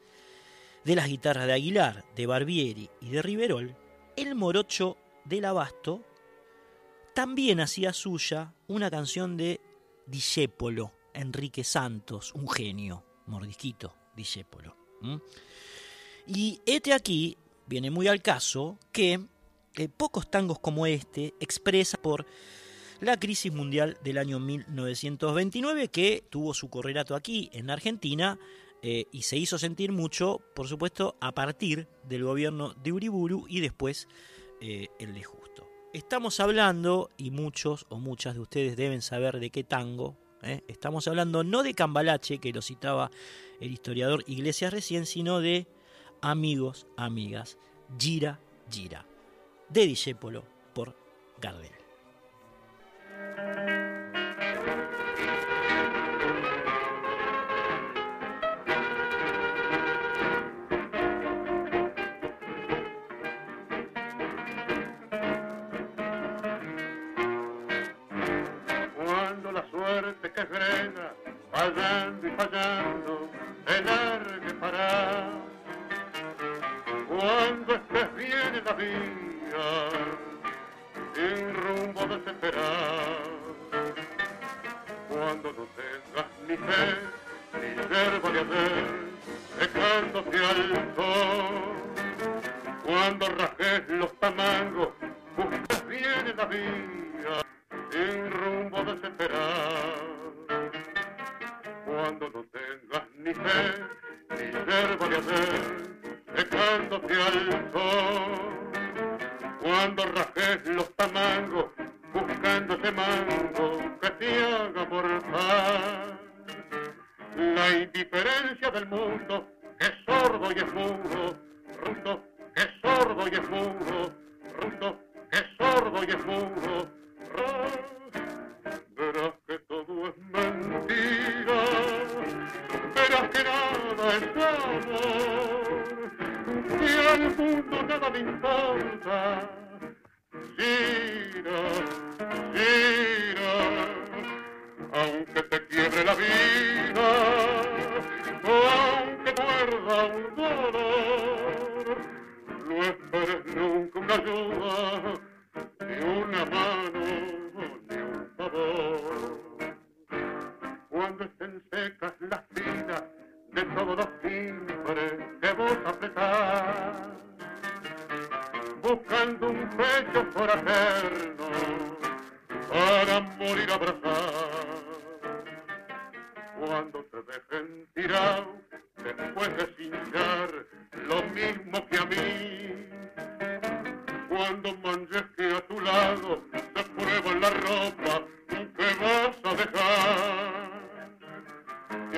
de las guitarras de Aguilar, de Barbieri y de Riverol, el morocho del Abasto también hacía suya una canción de Discépolo, Enrique Santos, un genio, mordisquito, Discépolo. Y este aquí viene muy al caso que eh, pocos tangos como este expresan por la crisis mundial del año 1929 que tuvo su correlato aquí en Argentina eh, y se hizo sentir mucho, por supuesto, a partir del gobierno de Uriburu y después eh, el de Justo. Estamos hablando, y muchos o muchas de ustedes deben saber de qué tango, ¿eh? estamos hablando no de Cambalache, que lo citaba el historiador Iglesias recién, sino de Amigos, Amigas, Gira, Gira, de Discépolo por Gardel.
Cuando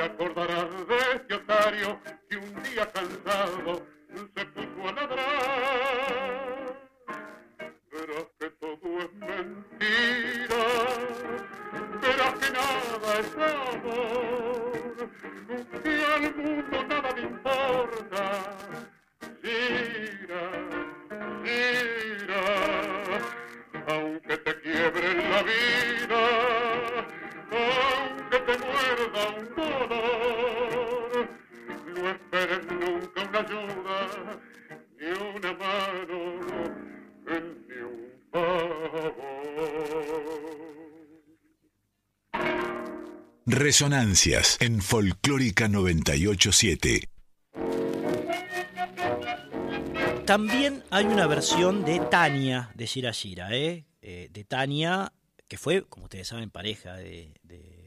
Te acordarás de este otario que un día cansado se puso a ladrar.
Resonancias en Folclórica 987.
También hay una versión de Tania de Gira Gira, ¿eh? Eh, de Tania, que fue, como ustedes saben, pareja de, de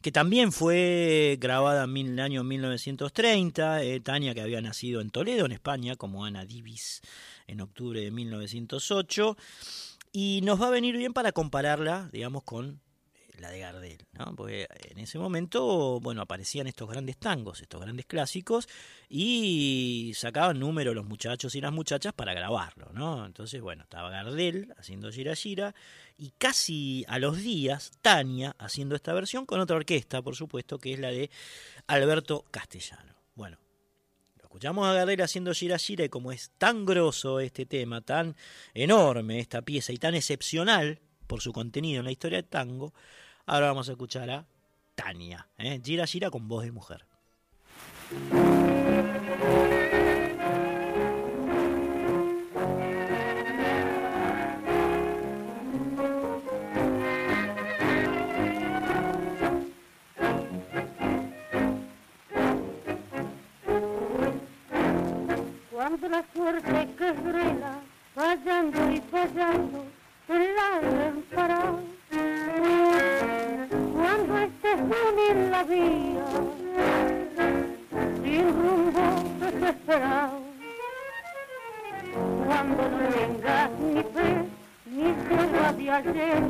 que también fue grabada en el año 1930. eh, Tania, que había nacido en Toledo, en España, como Ana Divis, en octubre de 1908. Y nos va a venir bien para compararla, digamos, con la de Gardel, ¿no? Porque en ese momento, bueno, aparecían estos grandes tangos, estos grandes clásicos, y sacaban números los muchachos y las muchachas para grabarlo, ¿no? Entonces, bueno, estaba Gardel haciendo Gira Gira, y casi a los días, Tania haciendo esta versión con otra orquesta, por supuesto, que es la de Alberto Castellano. Bueno, escuchamos a Gardel haciendo Gira Gira, y como es tan grosso este tema, tan enorme esta pieza y tan excepcional por su contenido en la historia del tango, Ahora vamos a escuchar a Tania, ¿eh? Gira Gira con voz de mujer.
Cuando la suerte que frena, fallando y fallando, en la lámpara. En la vía, sin rumbo desesperado. Cuando no tengas ni fe, ni tierra de ayer,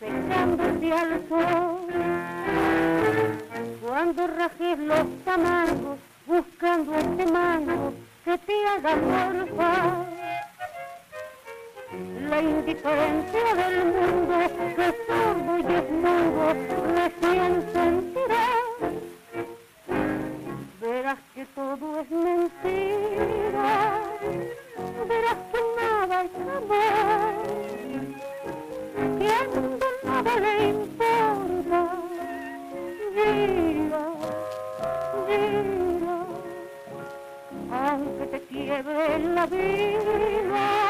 pegándote al sol. Cuando rajes los tamangos, buscando este mango que te haga morfar la indiferencia del mundo que es y es mudo recién sentirá verás que todo es mentira verás que nada es amor que al mundo nada le importa. Gira gira aunque te quiebre la vida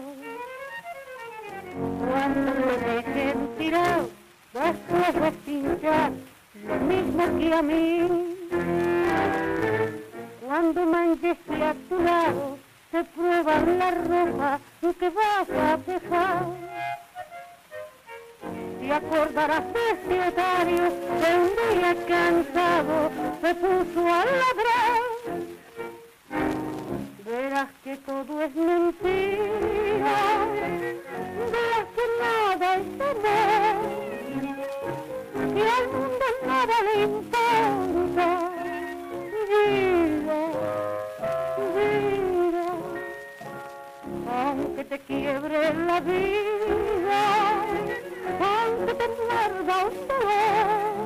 que a mí. Cuando manches y a tu lado te prueban la ropa que vas a dejar. Te acordarás de ese otario que un día cansado se puso a ladrar. Verás que todo es mentira, verás que nada es amor, Vida, vida, aunque te quiebre la vida, aunque te muerda un dolor,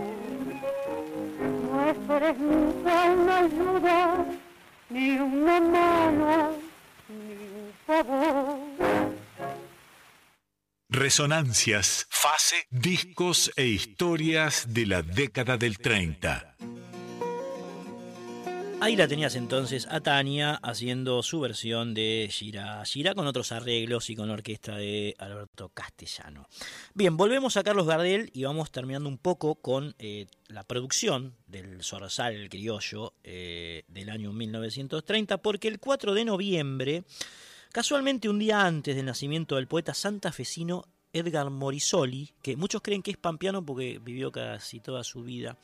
no esperes nunca una ayuda ni una mano, ni un favor.
Resonancias, fase, discos e historias de la década del 30.
Ahí la tenías entonces a Tania haciendo su versión de Gira Gira con otros arreglos y con la orquesta de Alberto Castellano. Bien, volvemos a Carlos Gardel y vamos terminando un poco con eh, la producción del Zorzal Criollo eh, del año 1930, porque el 4 de noviembre, casualmente un día antes del nacimiento del poeta santafesino Edgar Morisoli, que muchos creen que es pampeano porque vivió casi toda su vida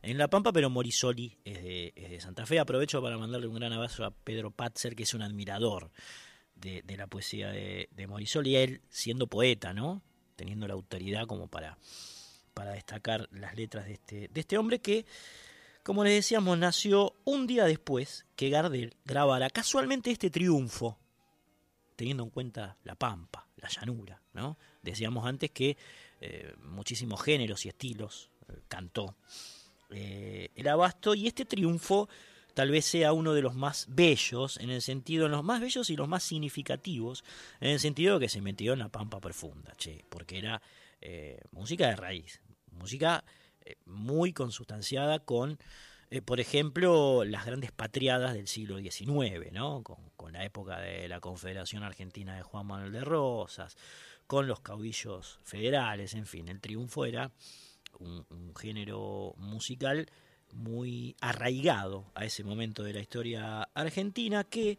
en La Pampa, pero Morisoli es de, Santa Fe. Aprovecho para mandarle un gran abrazo a Pedro Patzer, que es un admirador de, la poesía de, de, Morisoli, él siendo poeta, ¿no? Teniendo la autoridad como para, para destacar las letras de este, de este hombre que, como les decíamos, nació un día después que Gardel grabara casualmente este triunfo, teniendo en cuenta La Pampa, la llanura, ¿no? Decíamos antes que eh, muchísimos géneros y estilos eh, cantó eh, el abasto y este triunfo tal vez sea uno de los más bellos, en el sentido, los más bellos y los más significativos, en el sentido de que se metió en la pampa profunda, che, porque era música de raíz, música muy consustanciada con, por ejemplo, las grandes patriadas del siglo XIX, ¿no? Con, la época de la Confederación Argentina de Juan Manuel de Rosas, con los caudillos federales, en fin, el triunfo era un, género musical muy arraigado a ese momento de la historia argentina que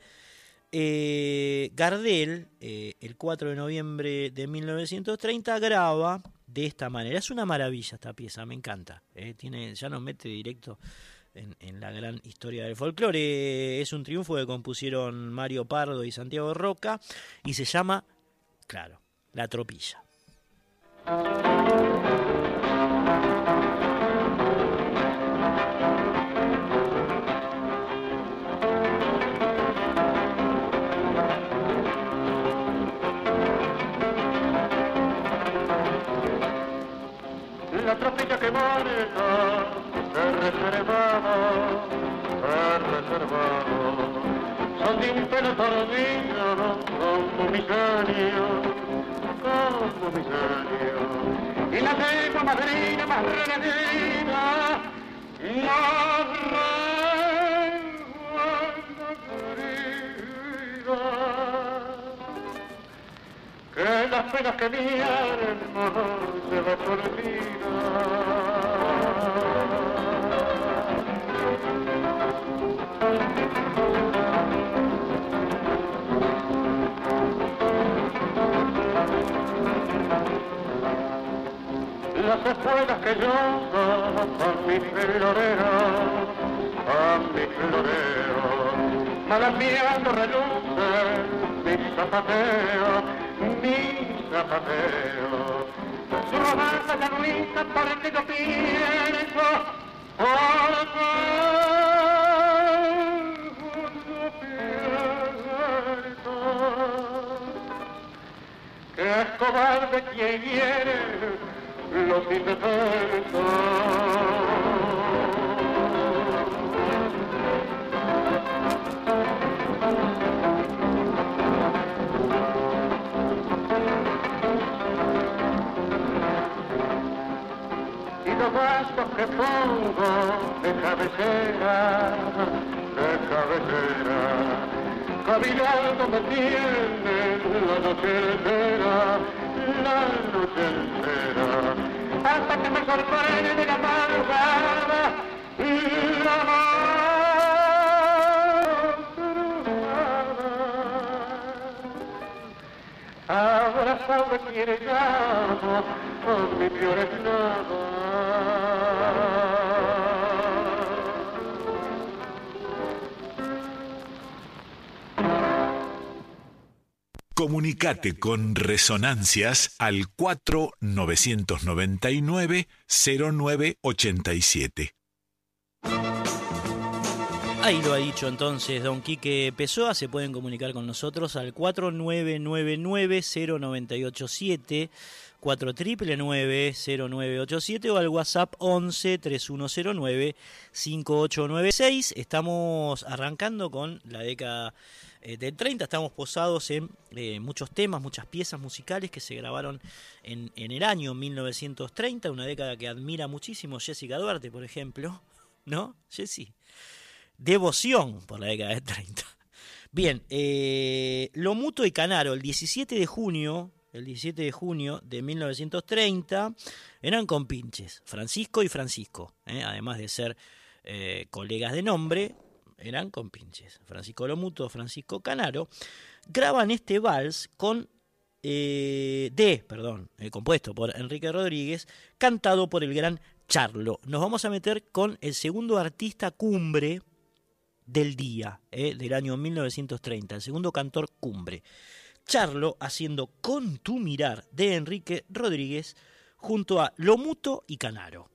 eh, Gardel, eh, el 4 de noviembre de 1930, graba de esta manera. Es una maravilla esta pieza, me encanta. Eh, tiene, ya nos mete directo en, la gran historia del folclore. Es un triunfo que compusieron Mario Pardo y Santiago Roca y se llama, claro, La Tropilla.
la tropilla que marca se reservaba, se reservaba. Son de un pelo tordillo como mi genio, como mi genio. Y la lengua madrina más renegida, más que las penas que mi alma se va por Las espuelas que yo a mi florero, a mi florero, malameando reluce mi zapateo, mi zapateo. Su romanza ya no hizo porque yo pienso, pienso que es cobarde quien hiere los indefensos. que pongo de cabecera, de cabecera. Cavilando me tienen la noche entera, la noche entera, hasta que me sorprende la madrugada, la madrugada. Abrazado me quiere con mi peor nada.
Comunicate con Resonancias al 4999-0987.
Ahí lo ha dicho entonces don Quique Pessoa, se pueden comunicar con nosotros al 4999-0987, 4999-0987 o al WhatsApp 11 3109 5896. Estamos arrancando con la década eh, del 30. Estamos posados en eh, muchos temas, muchas piezas musicales que se grabaron en, el año 1930, una década que admira muchísimo Jessica Duarte, por ejemplo. *laughs* ¿No, Jessie? Devoción por la década del 30. Bien, eh, Lomuto y Canaro, el 17 de junio, el 17 de junio de 1930, eran compinches, Francisco y Francisco, además de ser colegas de nombre, eran compinches. Francisco Lomuto, Francisco Canaro, graban este vals con eh, perdón, eh, compuesto por Enrique Rodríguez, cantado por el gran Charlo. Nos vamos a meter con el segundo artista cumbre del día, eh, del año 1930, el segundo cantor cumbre. Charlo haciendo Con tu mirar de Enrique Rodríguez junto a Lomuto y Canaro.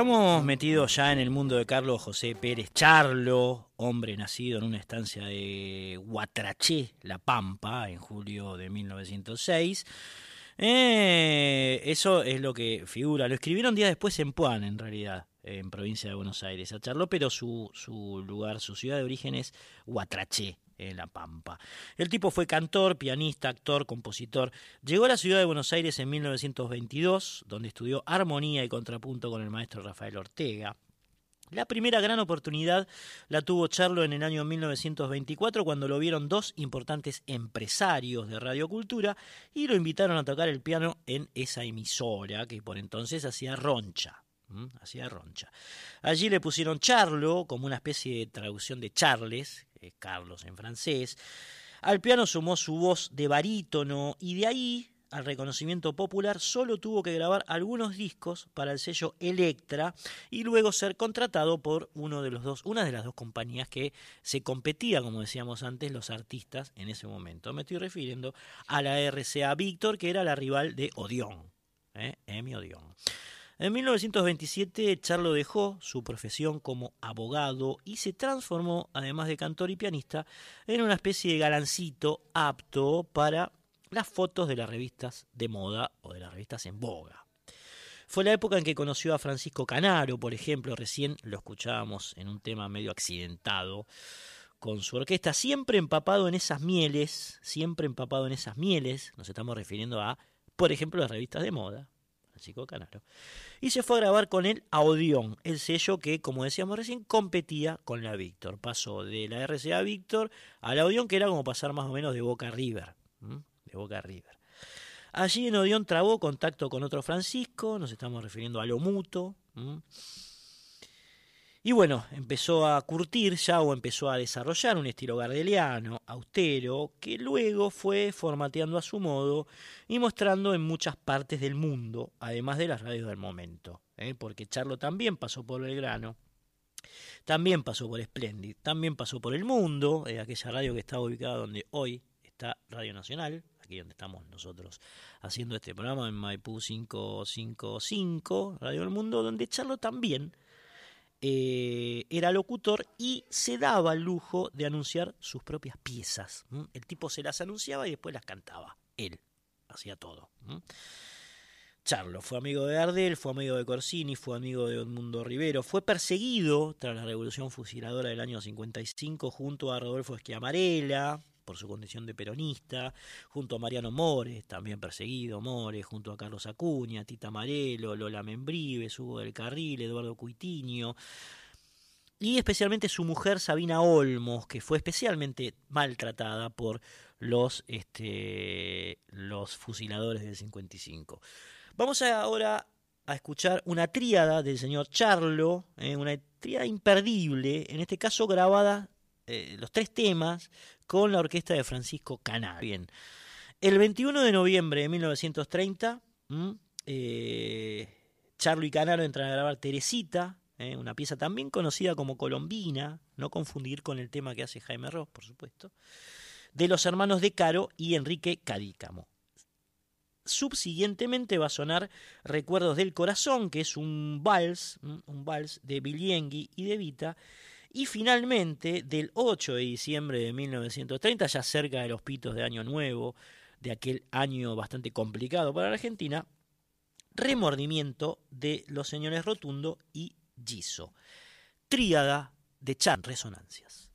Estamos metidos ya en el mundo de Carlos José Pérez Charlo, hombre nacido en una estancia de Huatraché, La Pampa, en julio de 1906. Eh, eso es lo que figura. Lo escribieron días después en Puan, en realidad, en provincia de Buenos Aires, a Charlo, pero su, su lugar, su ciudad de origen es Huatraché, en La Pampa. El tipo fue cantor, pianista, actor, compositor. Llegó a la ciudad de Buenos Aires en 1922, donde estudió armonía y contrapunto con el maestro Rafael Ortega. La primera gran oportunidad la tuvo Charlo en el año 1924 cuando lo vieron dos importantes empresarios de radiocultura y lo invitaron a tocar el piano en esa emisora que por entonces hacía roncha. Hacía roncha. Allí le pusieron Charlo como una especie de traducción de Charles, eh, Carlos en francés. Al piano sumó su voz de barítono y de ahí al reconocimiento popular solo tuvo que grabar algunos discos para el sello Electra y luego ser contratado por uno de los dos, una de las dos compañías que se competía, como decíamos antes, los artistas en ese momento. Me estoy refiriendo a la RCA Víctor, que era la rival de Odeón, ¿eh? Emi Odeón. En 1927 Charlo dejó su profesión como abogado y se transformó, además de cantor y pianista, en una especie de galancito apto para las fotos de las revistas de moda o de las revistas en boga. Fue la época en que conoció a Francisco Canaro, por ejemplo, recién lo escuchábamos en un tema medio accidentado con su orquesta, siempre empapado en esas mieles, siempre empapado en esas mieles, nos estamos refiriendo a, por ejemplo, las revistas de moda, Francisco Canaro y se fue a grabar con el Audión, el sello que, como decíamos recién, competía con la Víctor. Pasó de la RCA Víctor al Audión, que era como pasar más o menos de Boca River. De Boca River. Allí en Odeón trabó contacto con otro Francisco, nos estamos refiriendo a lo muto. Y bueno, empezó a curtir ya o empezó a desarrollar un estilo gardeliano, austero, que luego fue formateando a su modo y mostrando en muchas partes del mundo, además de las radios del momento. ¿eh? Porque Charlo también pasó por Belgrano, también pasó por Splendid, también pasó por El Mundo, eh, aquella radio que estaba ubicada donde hoy está Radio Nacional, aquí donde estamos nosotros haciendo este programa en Maipú 555, Radio del Mundo, donde Charlo también eh, era locutor y se daba el lujo de anunciar sus propias piezas. El tipo se las anunciaba y después las cantaba. Él hacía todo. Charlo fue amigo de Ardel, fue amigo de Corsini, fue amigo de Edmundo Rivero, fue perseguido tras la revolución fusiladora del año 55 junto a Rodolfo Esquiamarela, por su condición de peronista, junto a Mariano Mores, también perseguido Mores, junto a Carlos Acuña, Tita Marelo, Lola Membrives, Hugo del Carril, Eduardo Cuitiño, y especialmente su mujer Sabina Olmos, que fue especialmente maltratada por los, este, los fusiladores del 55. Vamos ahora a escuchar una tríada del señor Charlo, eh, una tríada imperdible, en este caso grabada eh, los tres temas con la orquesta de Francisco Canaro. Bien, el 21 de noviembre de 1930, eh, Charlo y Canaro entran a grabar Teresita, eh, una pieza también conocida como Colombina, no confundir con el tema que hace Jaime Ross, por supuesto, de los hermanos de Caro y Enrique Cadícamo. Subsiguientemente va a sonar Recuerdos del Corazón, que es un vals, un vals de Biliengui y de Vita, y finalmente, del 8 de diciembre de 1930, ya cerca de los pitos de Año Nuevo, de aquel año bastante complicado para la Argentina, remordimiento de los señores Rotundo y Giso. Tríada de Chan Resonancias.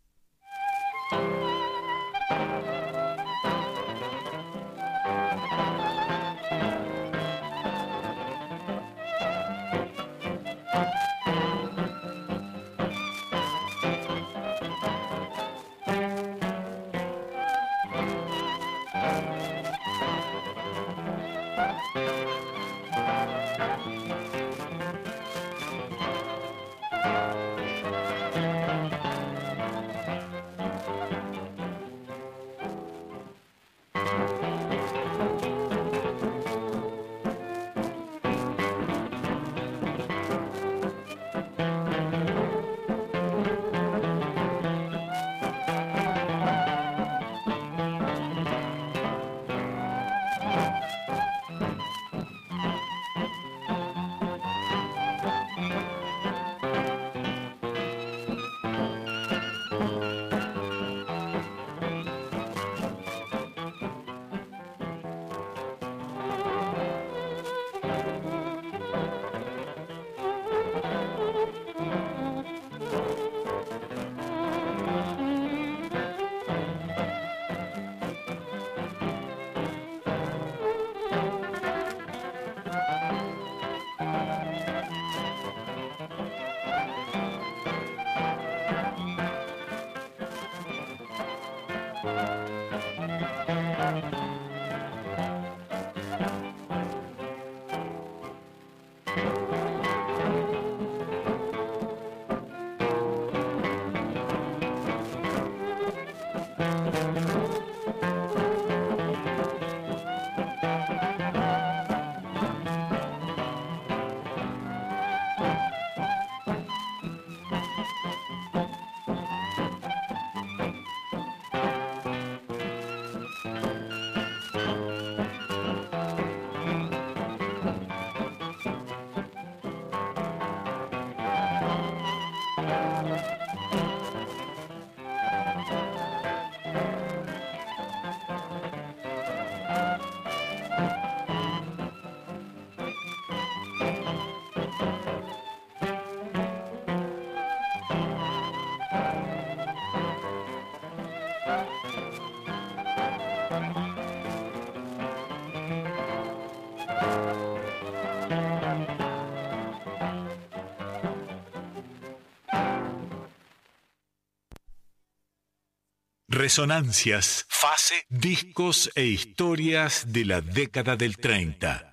Resonancias, fase, discos e historias de la década del 30.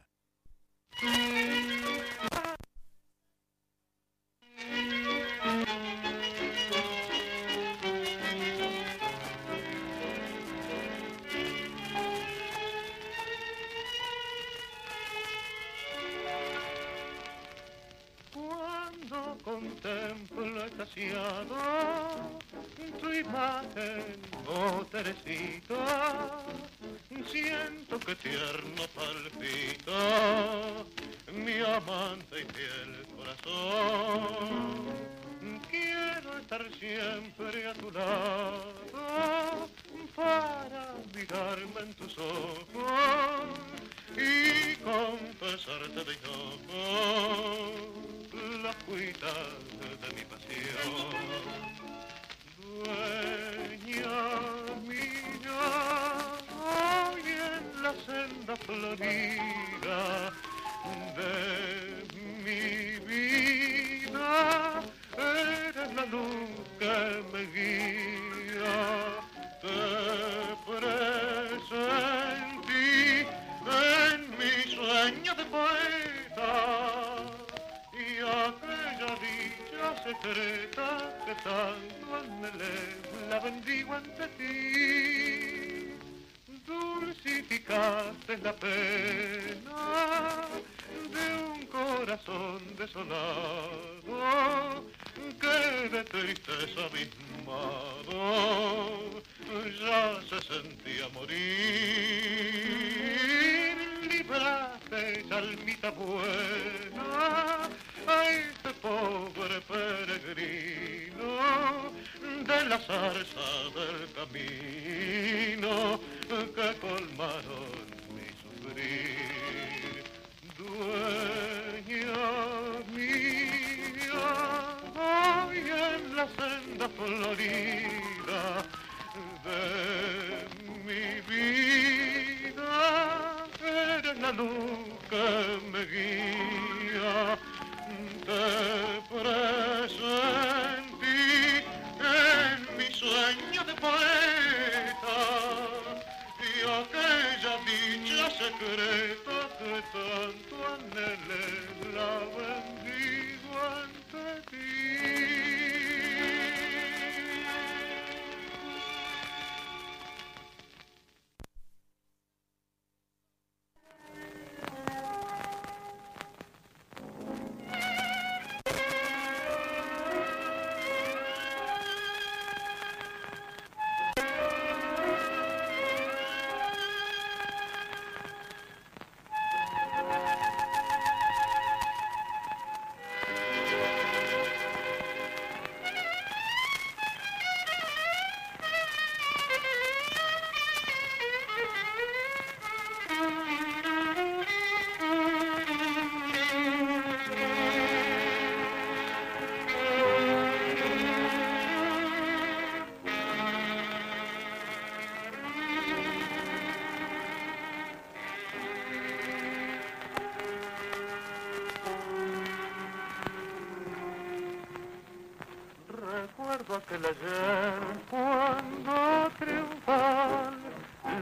Aquel ayer cuando triunfal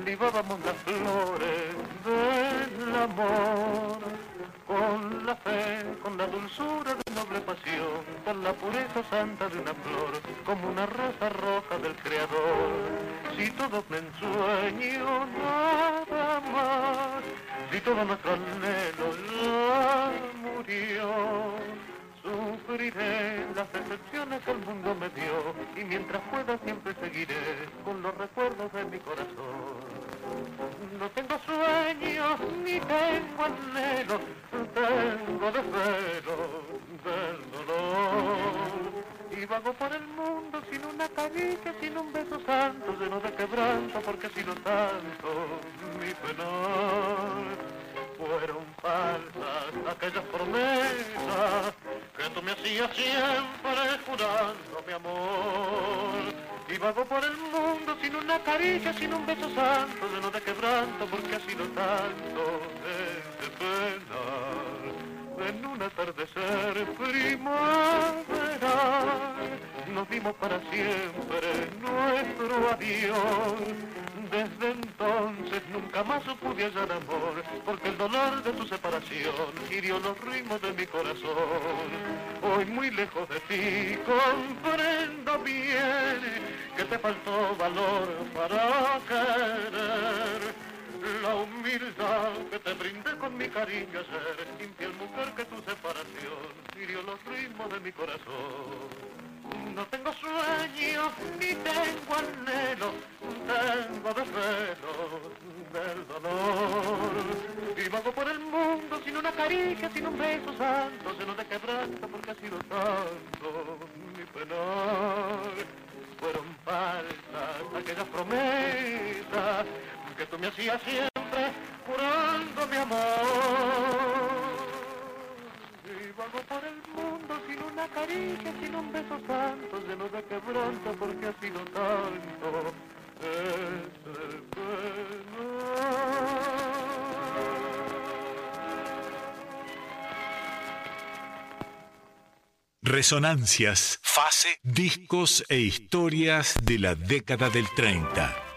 libábamos las flores del amor con la fe, con la dulzura de noble pasión, con la pureza santa de una flor, como una rosa roja del Creador. Si todo me ensueño nada más, si todo nuestro con
Resonancias, fase, discos e historias de la década del 30.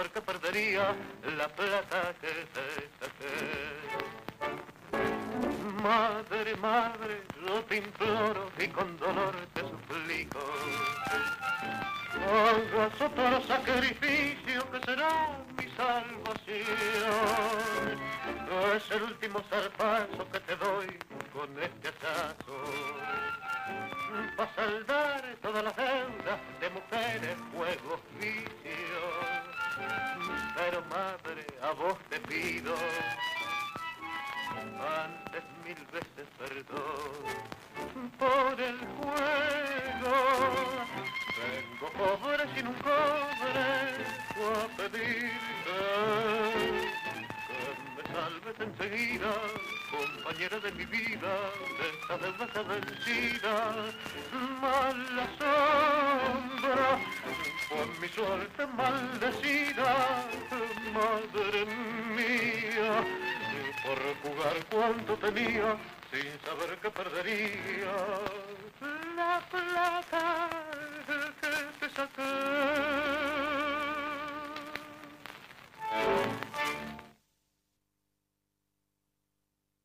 Saber que perdería la plata que te saqué. Madre, madre, yo te imploro y con dolor te suplico. Hagas otro sacrificio que será mi salvación. Es el último zarpazo que te doy con este asazo. Para saldar todas las deudas de mujeres, juegos, vicios. Pero madre, a vos te pido antes mil veces perdón por el juego. Vengo pobre sin un cobre a pedirte me salves enseguida, compañera de mi vida, de esta ya vencida. Mala sombra, por mi suerte maldecida, madre mía por jugar cuanto tenía sin saber que perdería la plata que te saqué.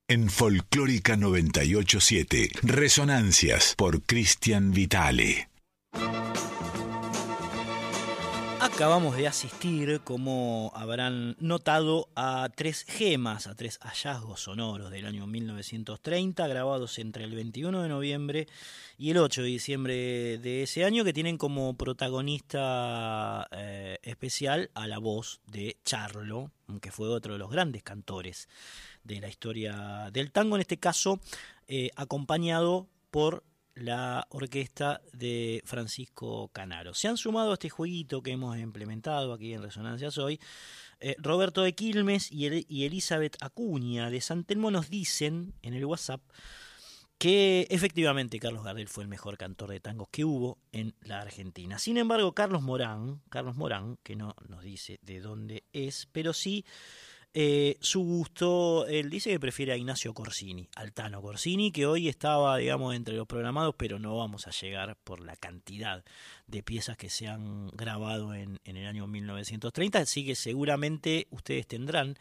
En Folclórica 987, Resonancias por Cristian Vitale.
Acabamos de asistir, como habrán notado, a tres gemas, a tres hallazgos sonoros del año 1930, grabados entre el 21 de noviembre y el 8 de diciembre de ese año, que tienen como protagonista eh, especial a la voz de Charlo, que fue otro de los grandes cantores de la historia del tango, en este caso eh, acompañado por la orquesta de Francisco Canaro. Se han sumado a este jueguito que hemos implementado aquí en Resonancias hoy. Eh, Roberto de Quilmes y, Elizabeth Acuña de San Telmo nos dicen en el WhatsApp que efectivamente Carlos Gardel fue el mejor cantor de tangos que hubo en la Argentina. Sin embargo, Carlos Morán, Carlos Morán, que no nos dice de dónde es, pero sí eh, su gusto, él dice que prefiere a Ignacio Corsini, Altano Corsini, que hoy estaba, digamos, entre los programados, pero no vamos a llegar por la cantidad de piezas que se han grabado en, el año 1930, así que seguramente ustedes tendrán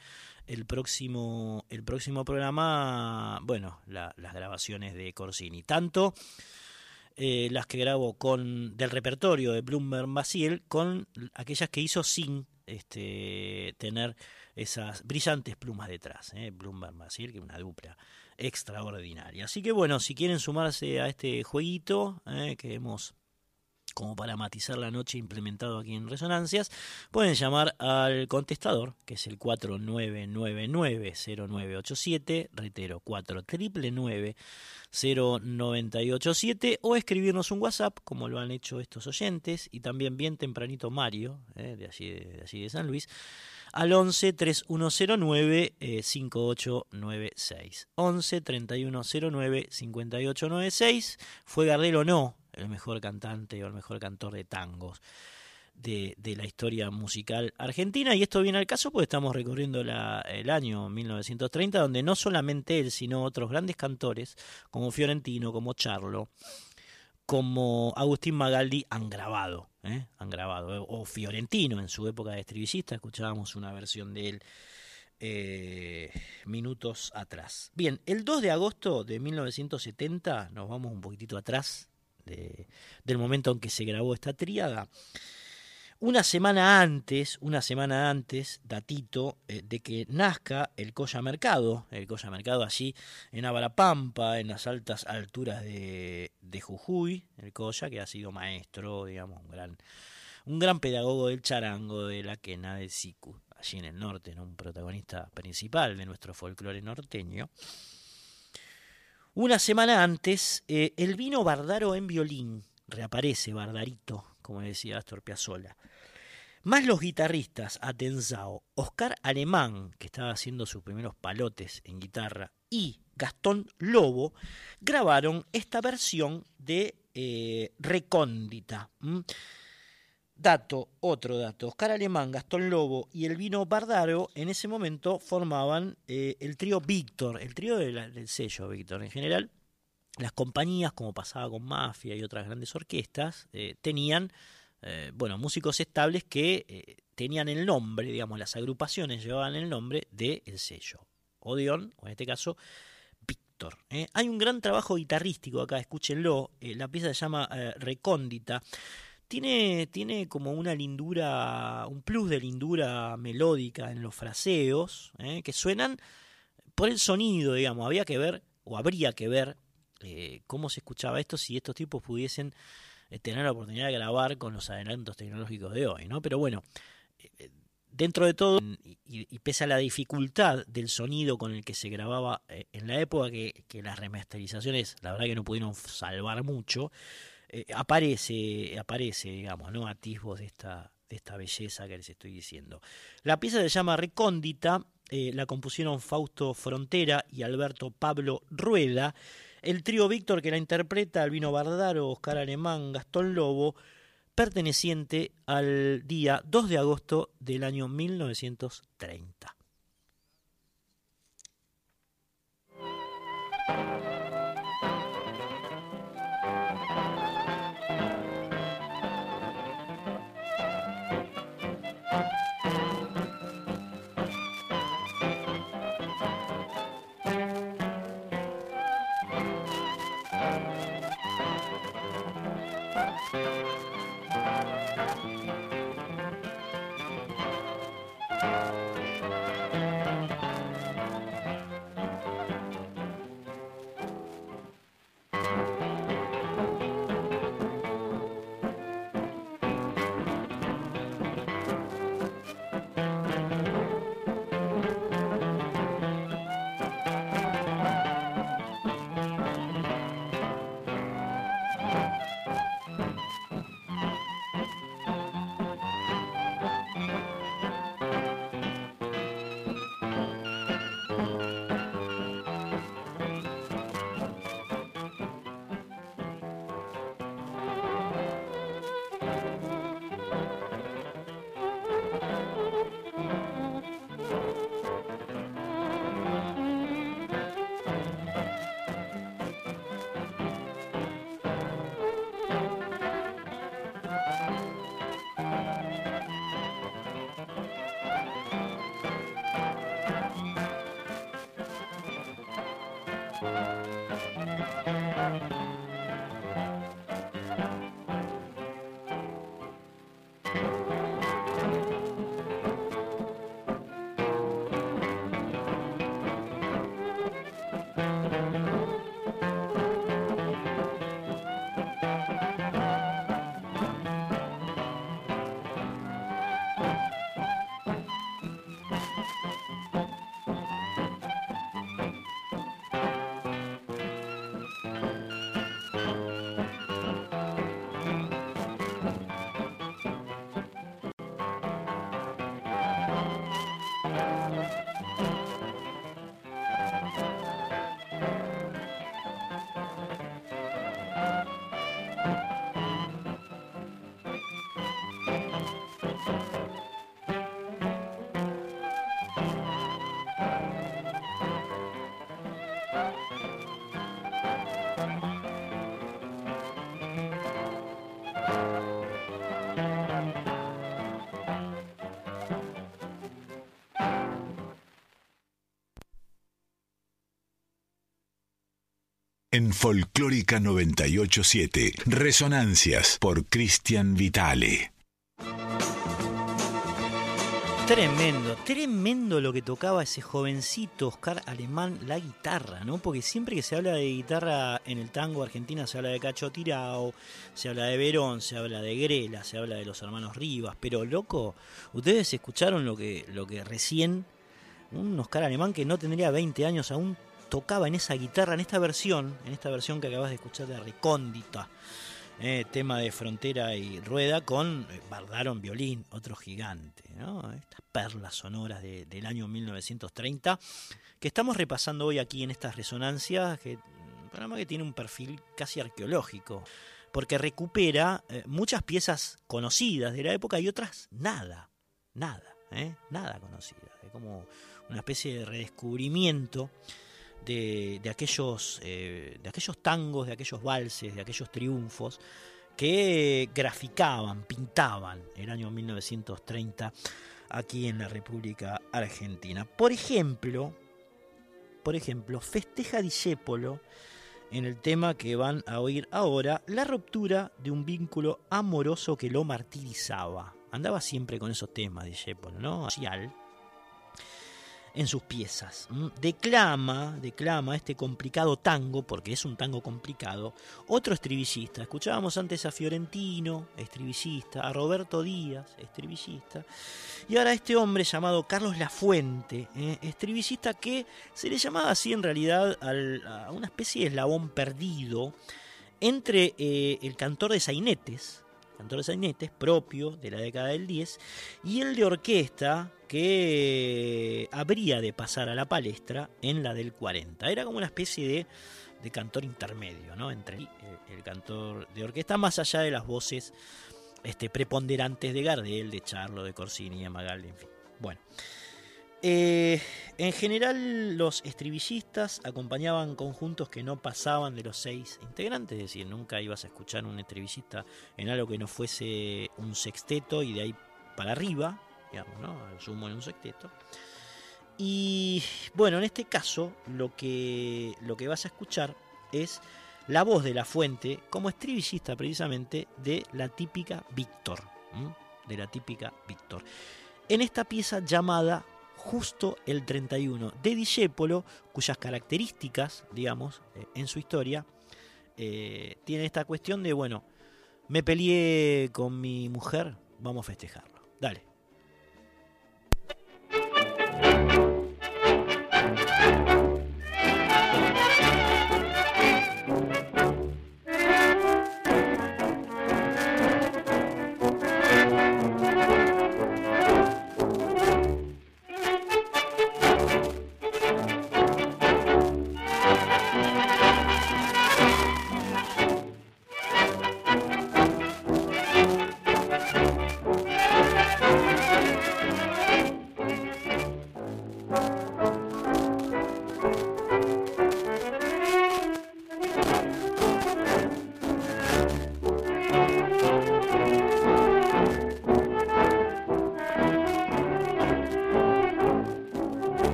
el próximo, el próximo programa, bueno, las grabaciones de Corsini, tanto eh, las que grabó con del repertorio de Bloomberg Basil, con aquellas que hizo sin este, tener esas brillantes plumas detrás. ¿eh? Bloomberg que es una dupla extraordinaria. Así que bueno, si quieren sumarse a este jueguito ¿eh? que hemos como para matizar la noche implementado aquí en Resonancias, pueden llamar al contestador, que es el 4999-0987, reitero, 4999-0987, o escribirnos un WhatsApp, como lo han hecho estos oyentes, y también bien tempranito Mario, ¿eh? de, allí, de allí de San Luis, al 11 3109 5896. 11 3109 5896. ¿Fue Gardel o no el mejor cantante o el mejor cantor de tangos? De, la historia musical argentina y esto viene al caso porque estamos recorriendo el año 1930 donde no solamente él sino otros grandes cantores como Fiorentino, como Charlo, como Agustín Magaldi han grabado, ¿eh? han grabado, o Fiorentino en su época de estribillista, escuchábamos una versión de él eh, minutos atrás. Bien, el 2 de agosto de 1970, nos vamos un poquitito atrás del momento en que se grabó esta tríada, una semana antes, una semana antes, datito, eh, de que nazca el Coya Mercado, el Coya Mercado allí en Abarapampa, en las altas alturas de, de Jujuy, el Coya que ha sido maestro, digamos, un gran, un gran pedagogo del charango, de la quena del siku, allí en el norte, un protagonista principal de nuestro folclore norteño. Una semana antes, eh, el vino Bardaro en violín, reaparece Bardarito, como decía Astor Piazzolla. Más los guitarristas Atenzao, Oscar Alemán, que estaba haciendo sus primeros palotes en guitarra, y Gastón Lobo, grabaron esta versión de eh, Recóndita. Dato, otro dato, Oscar Alemán, Gastón Lobo y el vino Bardaro en ese momento formaban eh, el trío Víctor, el trío del sello Víctor en general. Las compañías, como pasaba con Mafia y otras grandes orquestas, eh, tenían eh, bueno, músicos estables que eh, tenían el nombre, digamos, las agrupaciones llevaban el nombre del el sello. Odeon, o en este caso, Víctor. Hay un gran trabajo guitarrístico acá, escúchenlo. la pieza se llama Recóndita. Tiene, tiene como una lindura, un plus de lindura melódica en los fraseos, que suenan por el sonido, digamos. Había que ver, o habría que ver, cómo se escuchaba esto si estos tipos pudiesen eh, tener la oportunidad de grabar con los adelantos tecnológicos de hoy, ¿no? Pero bueno, eh, dentro de todo, y, pese a la dificultad del sonido con el que se grababa eh, en la época, que, las remasterizaciones, la verdad que no pudieron salvar mucho, aparece, aparece, digamos, ¿no? Atisbos de esta, de esta belleza que les estoy diciendo. La pieza se llama Recóndita, la compusieron Fausto Frontera y Alberto Pablo Rueda, el trío Víctor que la interpreta Albino Bardaro, Oscar Alemán, Gastón Lobo, perteneciente al día 2 de agosto del año 1930.
En Folclórica 987. Resonancias por Cristian Vitale.
Tremendo, tremendo lo que tocaba ese jovencito Oscar Alemán la guitarra, ¿no? Porque siempre que se habla de guitarra en el tango argentina se habla de Cacho Tirao, se habla de Verón, se habla de Grela, se habla de los hermanos Rivas, pero loco, ustedes escucharon lo que, lo que recién un Oscar Alemán que no tendría 20 años aún tocaba en esa guitarra, en esta versión, en esta versión que acabas de escuchar de Recóndita, eh, tema de frontera y rueda con eh, Bardaron violín, otro gigante, estas perlas sonoras del año 1930 que estamos repasando hoy aquí en estas resonancias, que, un programa que tiene un perfil casi arqueológico, porque recupera eh, muchas piezas conocidas de la época y otras nada, nada, nada conocidas, es como una especie de redescubrimiento de, aquellos, eh, de aquellos tangos, de aquellos valses, de aquellos triunfos que graficaban, pintaban el año 1930 aquí en la República Argentina. Por ejemplo, por ejemplo, festeja Discépolo en el tema que van a oír ahora, la ruptura de un vínculo amoroso que lo martirizaba. Andaba siempre con esos temas Discépolo, ¿no? Social en sus piezas. Declama, declama este complicado tango, porque es un tango complicado, otro estribillista. Escuchábamos antes a Fiorentino, estribillista, a Roberto Díaz, estribillista, y ahora a este hombre llamado Carlos Lafuente, ¿eh? estribillista que se le llamaba así en realidad a una especie de eslabón perdido entre eh, el cantor de sainetes, cantor de sainetes propio de la década del 10, y el de orquesta que habría de pasar a la palestra en la del 40. Era como una especie de, de cantor intermedio, ¿no? Entre el, cantor de orquesta, más allá de las voces este, preponderantes de Gardel, de Charlo, de Corsini, de Magaldi, en fin. Bueno. Eh, en general, los estribillistas acompañaban conjuntos que no pasaban de los seis integrantes, es decir, nunca ibas a escuchar un estribillista en algo que no fuese un sexteto y de ahí para arriba, digamos, ¿no? Sumo en un sexteto. Y bueno, en este caso, lo que, lo que vas a escuchar es la voz de la fuente como estribillista precisamente de la típica Víctor. De la típica Víctor. En esta pieza llamada justo el 31 de Discépolo, cuyas características, digamos, eh, en su historia, eh, tiene esta cuestión de, bueno, me peleé con mi mujer, vamos a festejarlo. Dale.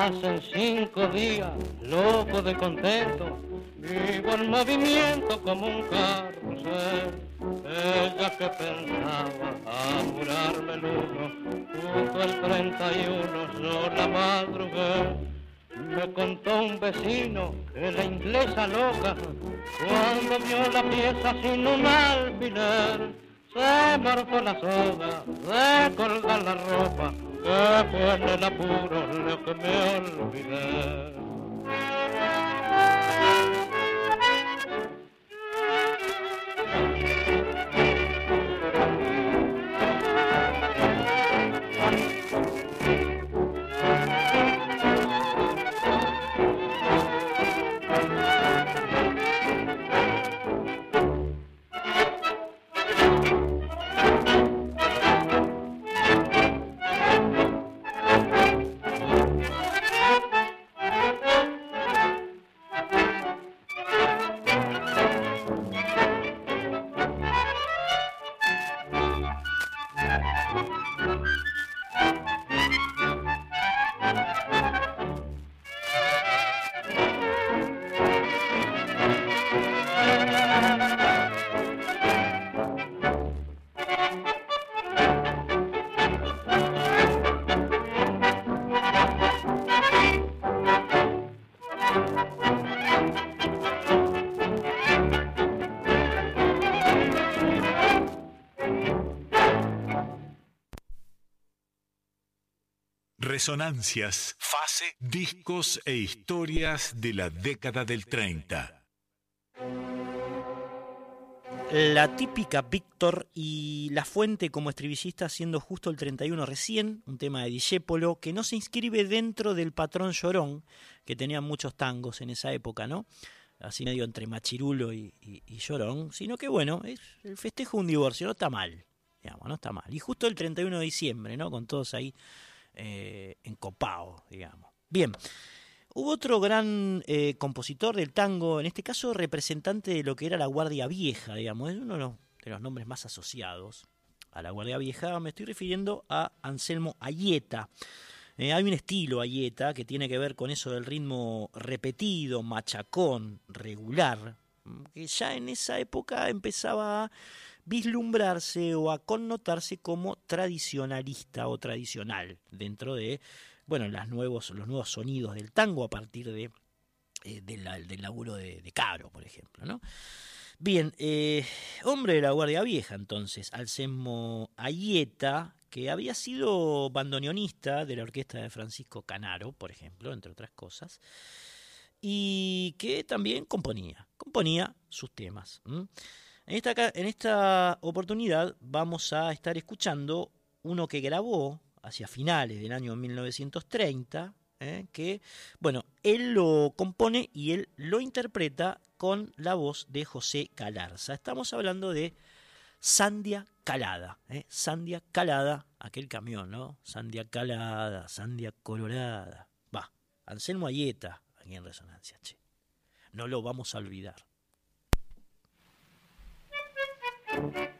Hacen cinco días, loco de contento, vivo en movimiento como un carrusel. Ella que pensaba apurarme el uno, justo el 31 yo la madrugué. Me contó un vecino que la inglesa loca, cuando vio la pieza sin un alfiler, se morfó la soga de colgar la ropa que fue en el apuro lo que me olvidé.
Resonancias, fase, discos e historias de la década del 30.
La típica Víctor y La Fuente como estribillista siendo justo el 31 recién, un tema de Discépolo que no se inscribe dentro del patrón llorón, que tenía muchos tangos en esa época, ¿no? Así medio entre machirulo y, llorón, sino que bueno, el festejo de un divorcio, no está mal, digamos, no está mal. Y justo el 31 de diciembre, ¿no? Con todos ahí eh, encopado, digamos. Bien, hubo otro gran eh, compositor del tango, en este caso representante de lo que era la Guardia Vieja, digamos, es uno de los, nombres más asociados a la Guardia Vieja, me estoy refiriendo a Anselmo Ayeta. Eh, hay un estilo Ayeta que tiene que ver con eso del ritmo repetido, machacón, regular, que ya en esa época empezaba a vislumbrarse o a connotarse como tradicionalista o tradicional dentro de bueno, las nuevos, los nuevos sonidos del tango a partir de, eh, del laburo de, de, Caro, por ejemplo. ¿no? Bien, eh, hombre de la Guardia Vieja entonces, Alcemo Ayeta, que había sido bandoneonista de la orquesta de Francisco Canaro, por ejemplo, entre otras cosas, y que también componía, componía sus temas. En esta, en esta oportunidad vamos a estar escuchando uno que grabó hacia finales del año 1930, ¿eh? que, bueno, él lo compone y él lo interpreta con la voz de José Calarza. Estamos hablando de Sandia Calada, ¿eh? Sandia Calada, aquel camión, ¿no? Sandia Calada, Sandia Colorada. Va, Anselmo Ayeta, aquí en Resonancia, che. No lo vamos a olvidar.
thank you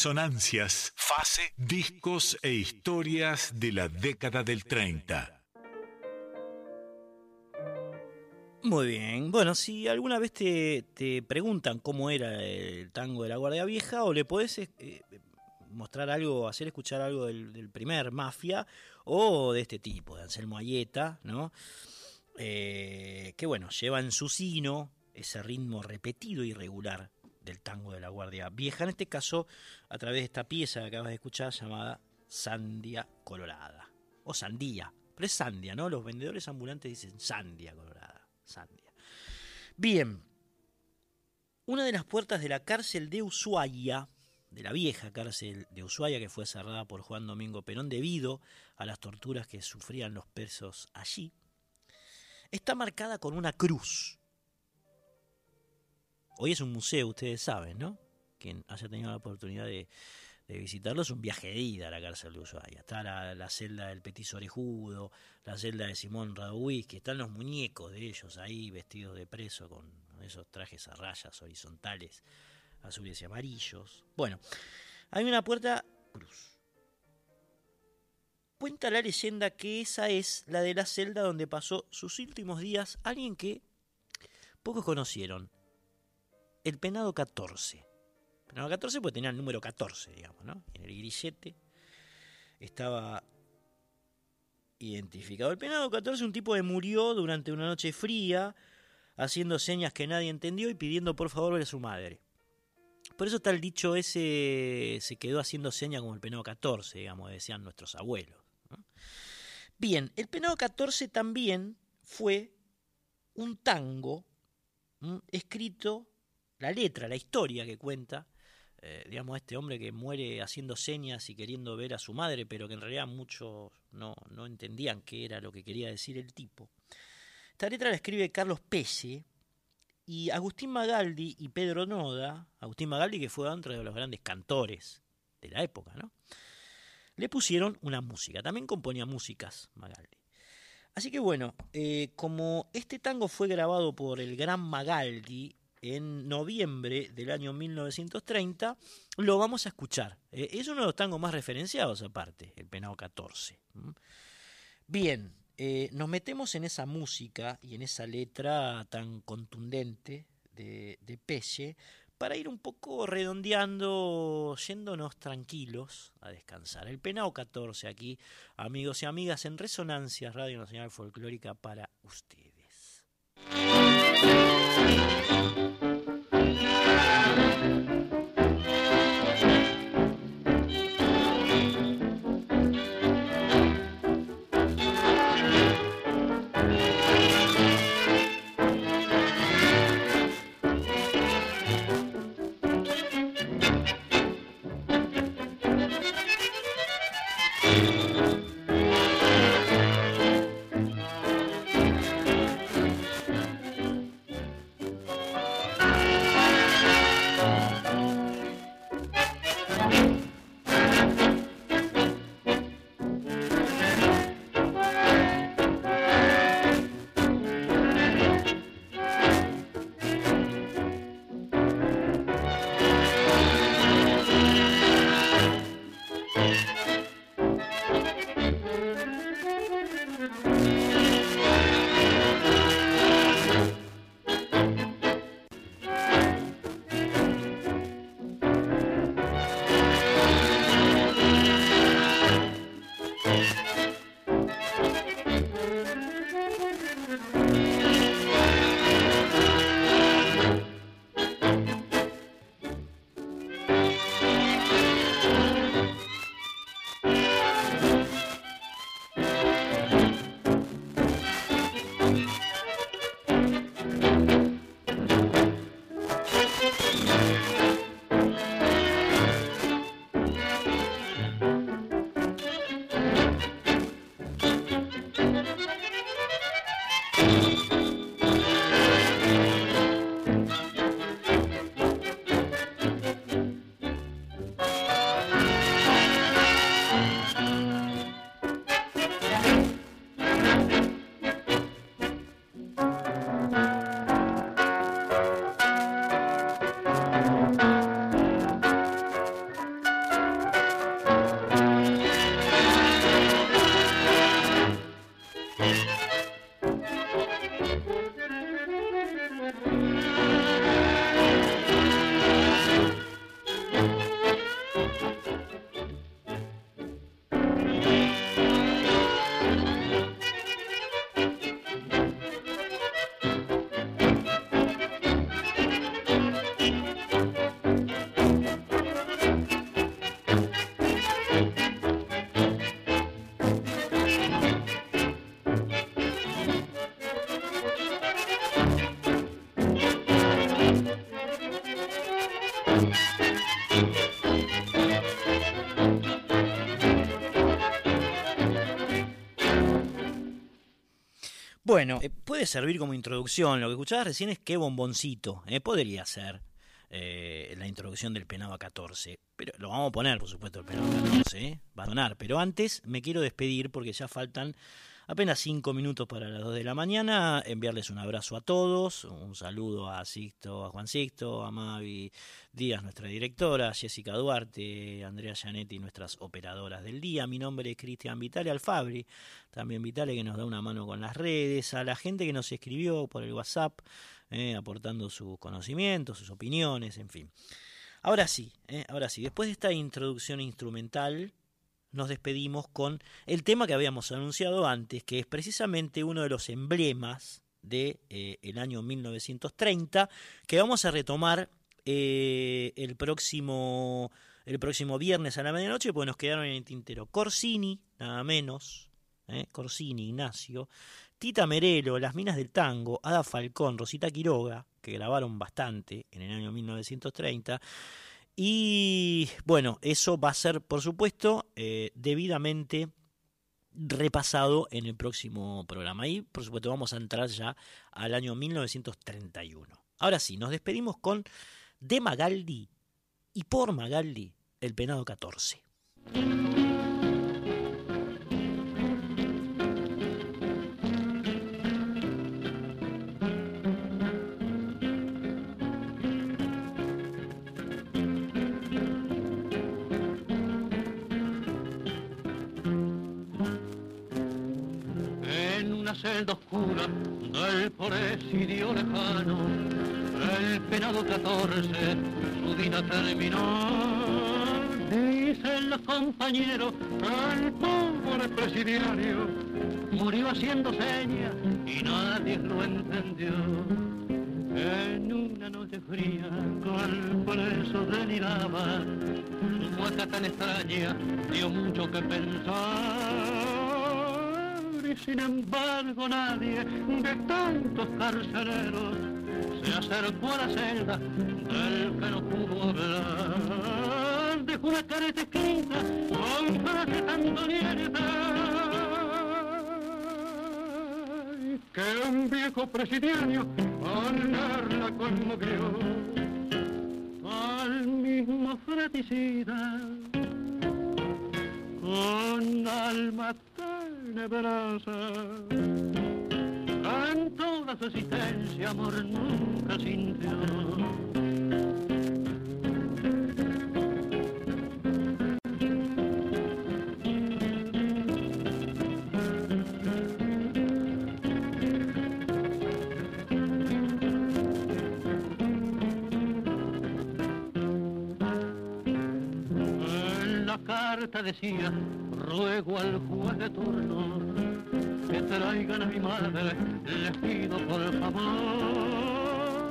Resonancias, fase, discos e historias de la década del 30.
Muy bien. Bueno, si alguna vez te, te preguntan cómo era el tango de la Guardia Vieja, o le podés eh, mostrar algo, hacer escuchar algo del, primer Mafia, o de este tipo, de Anselmo Ayeta, ¿no? Eh, que bueno, lleva en su sino ese ritmo repetido y regular del tango de la Guardia Vieja, en este caso a través de esta pieza que acabas de escuchar llamada Sandia Colorada, o Sandía, pero es Sandia, ¿no? Los vendedores ambulantes dicen Sandia Colorada, Sandia. Bien, una de las puertas de la cárcel de Ushuaia, de la vieja cárcel de Ushuaia que fue cerrada por Juan Domingo Perón debido a las torturas que sufrían los presos allí, está marcada con una cruz Hoy es un museo, ustedes saben, ¿no? Quien haya tenido la oportunidad de, visitarlo es un viaje de ida a la cárcel de Ushuaia. Está la, celda del Petiso Orejudo, la celda de Simón que están los muñecos de ellos ahí vestidos de preso con esos trajes a rayas horizontales, azules y amarillos. Bueno, hay una puerta cruz. Cuenta la leyenda que esa es la de la celda donde pasó sus últimos días alguien que pocos conocieron, el penado 14. El penado 14 pues tenía el número 14, digamos, ¿no? En el grillete estaba identificado. El penado 14 un tipo que murió durante una noche fría, haciendo señas que nadie entendió y pidiendo por favor ver a su madre. Por eso está el dicho ese, se quedó haciendo señas como el penado 14, digamos, decían nuestros abuelos. Bien, el penado 14 también fue un tango escrito la letra, la historia que cuenta, eh, digamos, este hombre que muere haciendo señas y queriendo ver a su madre, pero que en realidad muchos no, no entendían qué era lo que quería decir el tipo. Esta letra la escribe Carlos Pese y Agustín Magaldi y Pedro Noda, Agustín Magaldi que fue otro de los grandes cantores de la época, ¿no? Le pusieron una música, también componía músicas Magaldi. Así que bueno, eh, como este tango fue grabado por el gran Magaldi en noviembre del año 1930, lo vamos a escuchar. Eh, es uno de los tangos más referenciados aparte, el Penado 14. Bien, eh, nos metemos en esa música y en esa letra tan contundente de, Peche para ir un poco redondeando, yéndonos tranquilos a descansar. El Penado 14 aquí, amigos y amigas, en Resonancia Radio Nacional Folclórica para ustedes. Bueno, eh, puede servir como introducción. Lo que escuchabas recién es qué bomboncito. eh, podría ser eh, la introducción del penado a 14. Pero lo vamos a poner, por supuesto, el penado a 14. eh, va a sonar. Pero antes me quiero despedir porque ya faltan apenas cinco minutos para las 2 de la mañana. Enviarles un abrazo a todos. Un saludo a Sixto, a Juan Sixto, a Mavi Díaz, nuestra directora, Jessica Duarte, Andrea Gianetti, nuestras operadoras del día. Mi nombre es Cristian Vitale Alfabri, también Vitale que nos da una mano con las redes, a la gente que nos escribió por el WhatsApp, eh, aportando sus conocimientos, sus opiniones, en fin. Ahora sí, eh, ahora sí, después de esta introducción instrumental, nos despedimos con el tema que habíamos anunciado antes, que es precisamente uno de los emblemas del de, eh, año 1930, que vamos a retomar eh, el próximo el próximo viernes a la medianoche, pues nos quedaron en el tintero Corsini, nada menos, eh, Corsini, Ignacio, Tita Merelo, Las Minas del Tango, Ada Falcón, Rosita Quiroga, que grabaron bastante en el año 1930. Y bueno, eso va a ser, por supuesto, eh, debidamente repasado en el próximo programa. Y, por supuesto, vamos a entrar ya al año 1931. Ahora sí, nos despedimos con de Magaldi y por Magaldi el penado 14.
Celda oscura del presidio lejano, el penado 14 su vida terminó. Dicen los compañeros, el pobre presidiario murió haciendo señas y nadie lo entendió. En una noche fría, con preso deliraba, su muerte tan extraña dio mucho que pensar y sin embargo nadie de tantos carceleros se acercó a la celda del que no pudo hablar. Dejó una careta escrita con frase tan que un viejo presidiario al leerla conmovió al mismo fraticida con alma tenebrosa. En toda su existencia amor nunca sintió. Carta decía ruego al juez de turno que traigan a mi madre, les pido por favor,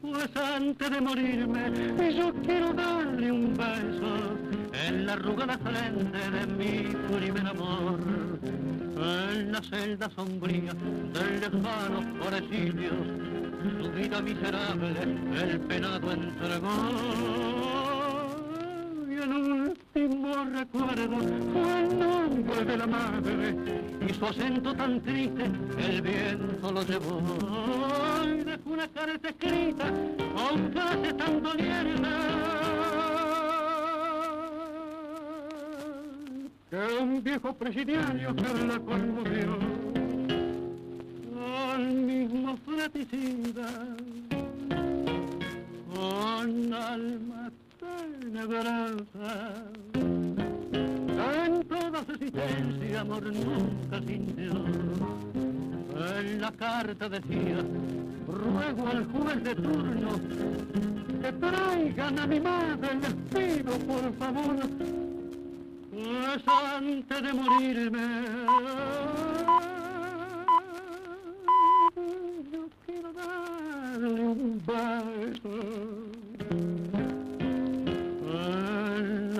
pues antes de morirme yo quiero darle un beso en la arrugada frente de mi primer amor, en la celda sombría del lejano presidio, su vida miserable el penado entregó el último recuerdo fue el nombre de la madre y su acento tan triste el viento lo llevó. Y dejó una carta escrita con frases tan dolientes que un viejo presidiario que la conmovió al mismo fraticida con alma En toda su existencia amor nunca sintió. En la carta decía, ruego al juez de turno que traigan a mi madre, les pido por favor, pues antes de morirme yo quiero darle un beso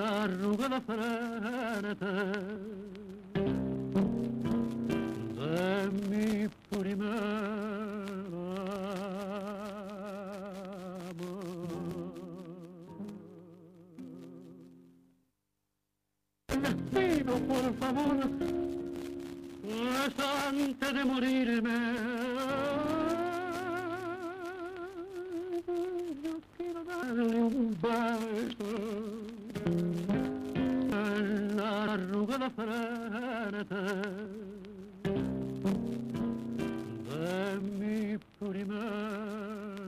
en la arrugada frente de mi primer amor. Les por favor, pues antes de morirme yo quiero darle un beso La arrugada frente de mi primer